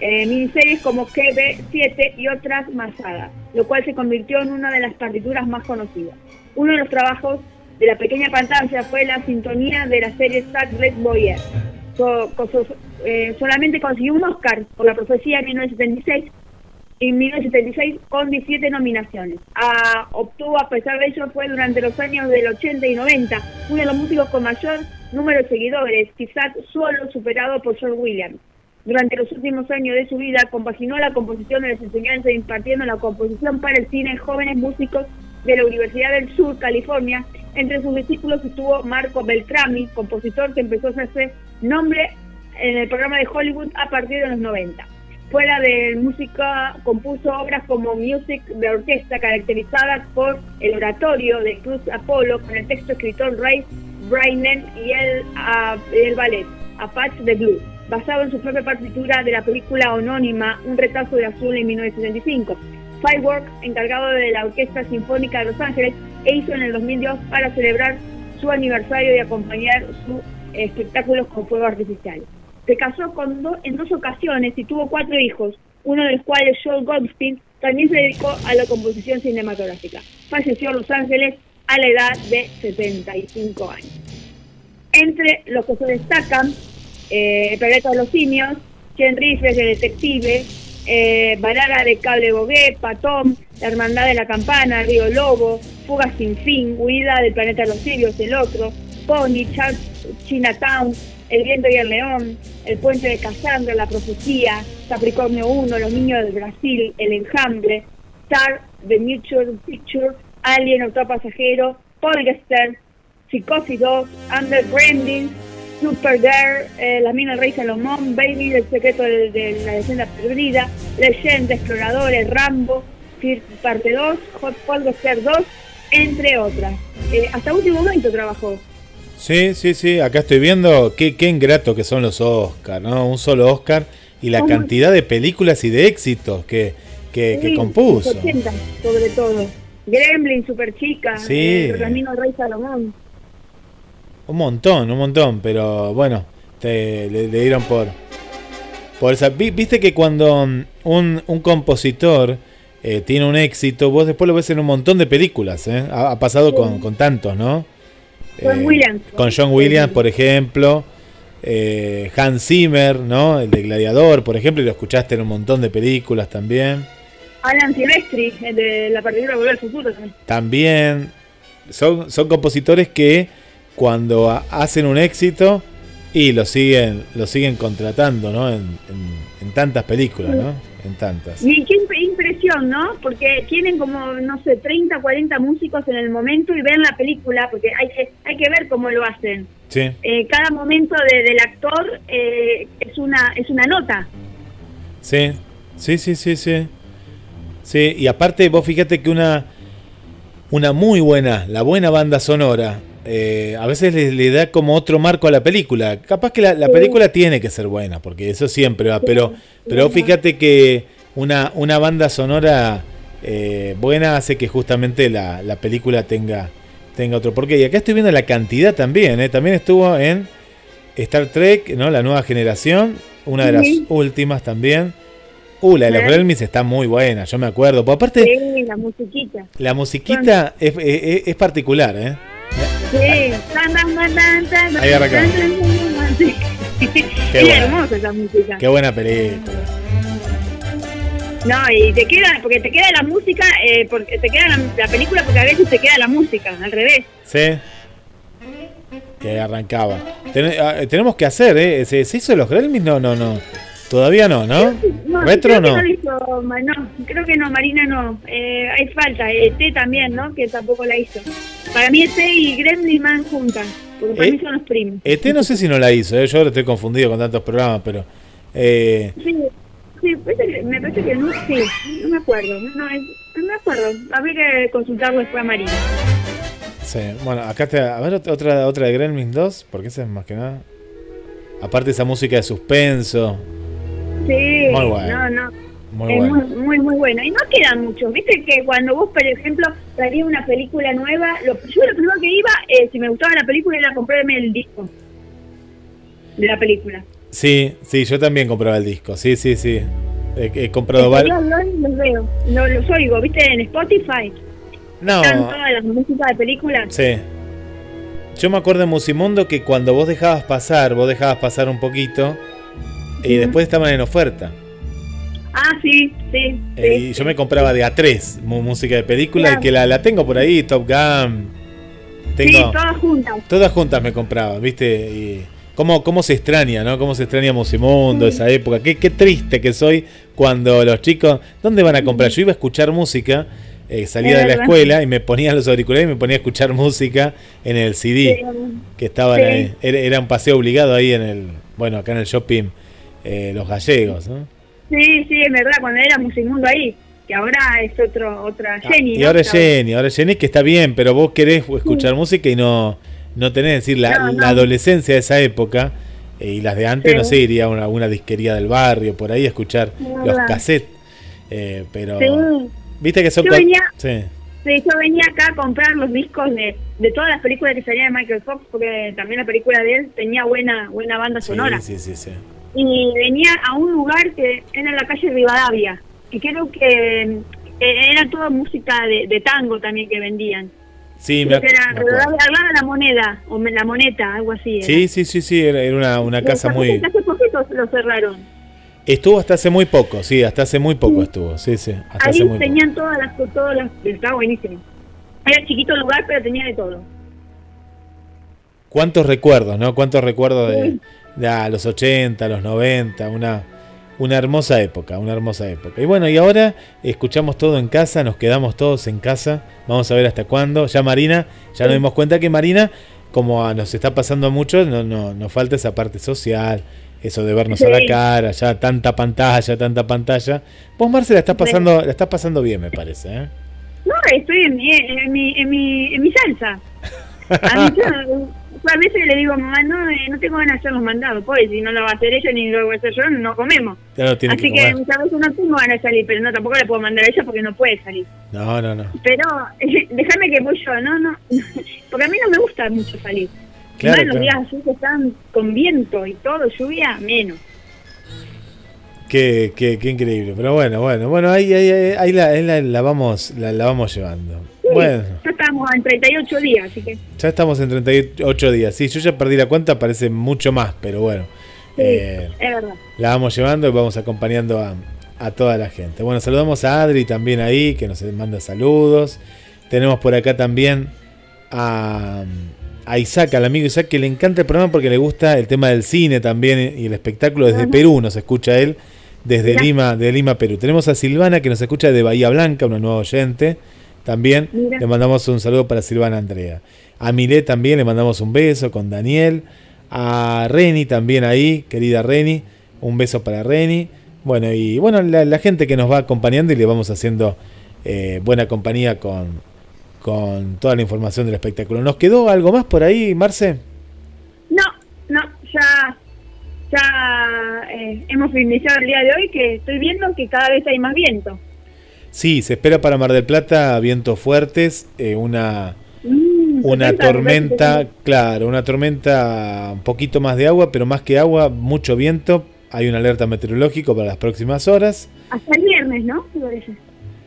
eh, miniseries como KB7 y otras masadas, lo cual se convirtió en una de las partituras más conocidas. Uno de los trabajos de la pequeña pantalla fue la sintonía de la serie Red Boyer. Eh, solamente consiguió un Oscar por la profecía en 1976 en 1976 con 17 nominaciones. Ah, obtuvo, a pesar de ello, fue durante los años del 80 y 90 uno de los músicos con mayor número de seguidores, quizás solo superado por John Williams. Durante los últimos años de su vida compaginó la composición de las enseñanzas impartiendo la composición para el cine en jóvenes músicos de la Universidad del Sur, California. Entre sus discípulos estuvo Marco Beltrami, compositor que empezó a hacerse nombre en el programa de Hollywood a partir de los 90. Fuera de música, compuso obras como Music de orquesta, caracterizadas por el oratorio de Cruz Apolo, con el texto escritor Ray Brainen y el, uh, el ballet Apache de Blue, basado en su propia partitura de la película homónima Un retazo de azul en 1975. Fireworks, encargado de la Orquesta Sinfónica de Los Ángeles, e hizo en el 2002 para celebrar su aniversario y acompañar sus espectáculos con fuego artificial. Se casó con en dos ocasiones y tuvo cuatro hijos, uno de los cuales, Joel Goldstein, también se dedicó a la composición cinematográfica. Falleció en Los Ángeles a la edad de 75 años. Entre los que se destacan, eh, El planeta de los simios, Chen Rifles de Detective, eh, de Cable Bogué, Patón, La Hermandad de la Campana, Río Lobo, Fuga sin fin, Huida del planeta de los simios, El otro, Pony, Chinatown, el viento y el león, El puente de Casandra, La profecía, Capricornio 1, Los niños del Brasil, El enjambre, Star, The Mutual Picture, Alien, Otro pasajero, Polgester, Psicosis 2, Under Branding, Super Girl, eh, La mina del rey Salomón, Baby, El secreto de, la leyenda perdida, Leyenda, Exploradores, Rambo, parte 2, Hot Polgester 2, entre otras. Eh, hasta último momento trabajó.
Sí, sí, sí, acá estoy viendo qué, qué ingrato que son los Oscars, ¿no? Un solo Oscar y la cantidad de películas y de éxitos que, que, compuso.
80, sobre todo. Gremlin, Super Chica, sí. Eh, Rey Salomón.
Un montón, un montón, pero bueno, te, le, dieron por, por esa. Viste que cuando un, un compositor eh, tiene un éxito, vos después lo ves en un montón de películas, ¿eh? Ha, pasado con, con tantos, ¿no?
Con eh, Williams.
Con John Williams, por ejemplo. Eh, Hans Zimmer, ¿no? El de Gladiador, por ejemplo, y lo escuchaste en un montón de películas también.
Alan Silvestri, el de la partitura Volver al Futuro también.
También. Son, son compositores que cuando hacen un éxito y lo siguen, lo siguen contratando, ¿no? En, en tantas películas, ¿no? en tantas.
Y qué impresión, ¿no? Porque tienen como, no sé, 30, 40 músicos en el momento y ven la película, porque hay que, hay que ver cómo lo hacen.
Sí.
Eh, cada momento del actor eh, es, una, es una nota.
Sí, sí, sí, sí, sí. Sí, y aparte vos fíjate que una, una muy buena, la buena banda sonora, eh, a veces le, da como otro marco a la película. Capaz que la, película tiene que ser buena, porque eso siempre va, pero, pero fíjate que una, una banda sonora eh, buena hace que justamente la, película tenga, tenga otro porqué. Y acá estoy viendo la cantidad también, ¿eh? también estuvo en Star Trek, ¿no? la nueva generación, una de las últimas también. Uh, la de los Gremlins está muy buena, yo me acuerdo. aparte,
la musiquita.
La musiquita es, es, es particular, ¿eh?
Sí. Ahí
arrancamos.
Qué hermosa esa música.
Qué buena película.
No, y te queda, porque te queda la música, eh, porque te queda la, película porque a veces te queda la música, al revés.
Sí. Que arrancaba. Ah, tenemos que hacer, ¿eh? ¿Se, hizo los Gremlins? No, no, no. Todavía no, ¿no? ¿Retro no?
no, creo que no, Marina no. Eh, hay falta. ET también, ¿no? Que tampoco la hizo. Para mí ET y Gremlin Man juntas. Porque para mí son los primos.
ET no sé si no la hizo, ¿eh? yo ahora estoy confundido con tantos programas, pero...
Eh... Sí, sí me parece que no, sí, no me acuerdo. No, no me acuerdo. Habría que consultarlo después a Marina.
Sí, bueno, acá te... A ver otra, otra de Gremlins 2, porque esa es más que nada... Aparte esa música de suspenso,
Sí, muy bueno. no, no. Muy es bueno. muy, muy, bueno. Y no quedan muchos. Viste que cuando vos, por ejemplo, traías una película nueva, lo, yo lo primero que iba, eh, si me gustaba la película, era comprarme el disco de la película.
Sí, sí, yo también compraba el disco. Sí, sí, sí. He, comprado
varios. los veo, no, los oigo, ¿viste? En Spotify.
No.
Están todas las músicas de películas.
Sí. Yo me acuerdo en Musimundo que cuando vos dejabas pasar, vos dejabas pasar un poquito y después estaban en oferta.
Ah, sí, sí.
Eh, y yo me compraba de A3 música de película y que la, la, tengo por ahí, Top Gun.
Tengo, sí, todas juntas.
Todas juntas me compraba, ¿viste? Y cómo, cómo se extraña, ¿no? Cómo se extraña Musimundo, esa época. Qué, qué triste que soy cuando los chicos. ¿Dónde van a comprar? Yo iba a escuchar música eh, salía de la escuela y me ponía los auriculares y me ponía a escuchar música en el CD que estaban ahí. Era, un paseo obligado ahí en el, bueno, acá en el shopping eh, Los Gallegos, ¿no?
Sí, sí, es verdad, cuando era Musimundo ahí, que ahora es otro, otra ah, Jenny.
y ahora es Jenny, ahora es Jenny que está bien, pero vos querés escuchar música y no, no tenés, decir, la, adolescencia de esa época eh, y las de antes, no sé, iría a una, una, disquería del barrio, por ahí a escuchar los cassettes. pero Viste que son...
Yo venía, sí. yo venía acá a comprar los discos de, de todas las películas que salían de Michael Fox, porque también la película de él tenía buena buena banda sonora.
Sí, sí, sí,
Y venía a un lugar que era en la calle Rivadavia, que creo que era toda música de, tango también que vendían.
Sí, me,
era me de la moneda, o la moneta, algo así.
Sí, sí, sí, sí, era, una, una casa muy...
Hace poquito lo cerraron.
Estuvo hasta hace muy poco, sí, hasta hace muy poco estuvo, sí, sí.
Hasta Ahí tenían todas las, todas las, estaba buenísimo. Era chiquito el lugar, pero tenía de todo.
¿Cuántos recuerdos, no? ¿Cuántos recuerdos de, de los 80, los 90? Una, una hermosa época, una hermosa época. Y bueno, y ahora escuchamos todo en casa, nos quedamos todos en casa. Vamos a ver hasta cuándo. Ya Marina, ya nos dimos cuenta que Marina, como nos está pasando mucho, no, no, nos falta esa parte social, eso de vernos a la cara, ya tanta pantalla, tanta pantalla. Vos, Marce, la estás pasando, la estás pasando bien, me parece, ¿eh?
No, estoy en mi, en mi, en mi, en mi salsa. A, mí, a veces le digo a mamá, no, eh, no tengo ganas de hacer los mandados, pues si no lo va a hacer ella ni lo voy a hacer yo, no comemos. Así que, muchas veces no tengo ganas de salir, pero no, tampoco le puedo mandar a ella porque no puede salir.
No, no, no.
Pero déjame que voy yo, no, no, porque a mí no me gusta mucho salir. Claro, los días así que están con viento y todo, lluvia, menos.
Qué, qué, qué, increíble, pero bueno, bueno, bueno, ahí, ahí, ahí, la, la, vamos, la, vamos llevando. Bueno.
Ya estamos en 38 días, así que.
Ya estamos en 38 días, sí, yo ya perdí la cuenta, parece mucho más, pero bueno.
Eh, es verdad.
La vamos llevando y vamos acompañando a, a toda la gente. Bueno, saludamos a Adri también ahí, que nos manda saludos. Tenemos por acá también a a Isaac, al amigo Isaac, que le encanta el programa porque le gusta el tema del cine también y el espectáculo desde Perú, nos escucha él, desde Lima, de Lima, Perú. Tenemos a Silvana que nos escucha de Bahía Blanca, una nueva oyente. También le mandamos un saludo para Silvana Andrea. A Milé también le mandamos un beso con Daniel. A Reni también ahí, querida Reni, un beso para Reni. Bueno, y bueno, la, gente que nos va acompañando y le vamos haciendo eh, buena compañía con, con toda la información del espectáculo. ¿Nos quedó algo más por ahí, Marce?
No, no, ya, ya eh, hemos iniciado el día de hoy que estoy viendo que cada vez hay más viento.
Sí, se espera para Mar del Plata vientos fuertes, eh, una, mm, una tormenta, claro, una tormenta, un poquito más de agua, pero más que agua, mucho viento. Hay una alerta meteorológico para las próximas horas.
Hasta el viernes, ¿no?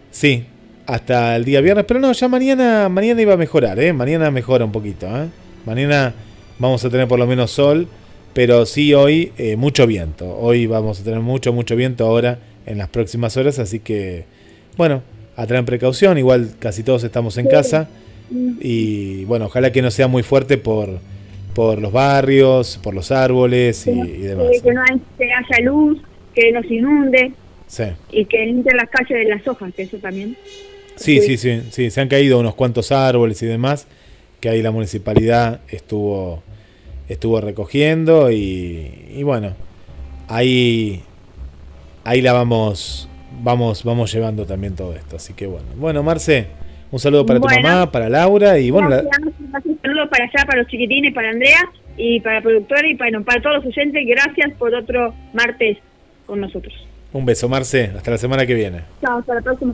Sí, hasta el día viernes. Pero no, ya mañana, mañana iba a mejorar, ¿eh? Mañana mejora un poquito, ¿eh? Mañana vamos a tener por lo menos sol, pero sí hoy eh, mucho viento. Hoy vamos a tener mucho, mucho viento ahora en las próximas horas, así que, bueno, a precaución. Igual casi todos estamos en casa. Y bueno, ojalá que no sea muy fuerte por, por los barrios, por los árboles y, demás.
Que no haya luz, que nos inunde.
Sí.
Y que limpie las calles de las hojas, que eso también.
Sí, sí, sí, sí, se han caído unos cuantos árboles y demás que ahí la municipalidad estuvo estuvo recogiendo y, bueno, ahí ahí la vamos vamos vamos llevando también todo esto, así que bueno. Bueno, Marce, un saludo para tu mamá, para Laura y bueno,
un saludo para allá para los chiquitines, para Andrea y para el productor y para, para todos los oyentes, gracias por otro martes con nosotros.
Un beso, Marce. Hasta la semana que viene.
Chao, hasta la próxima.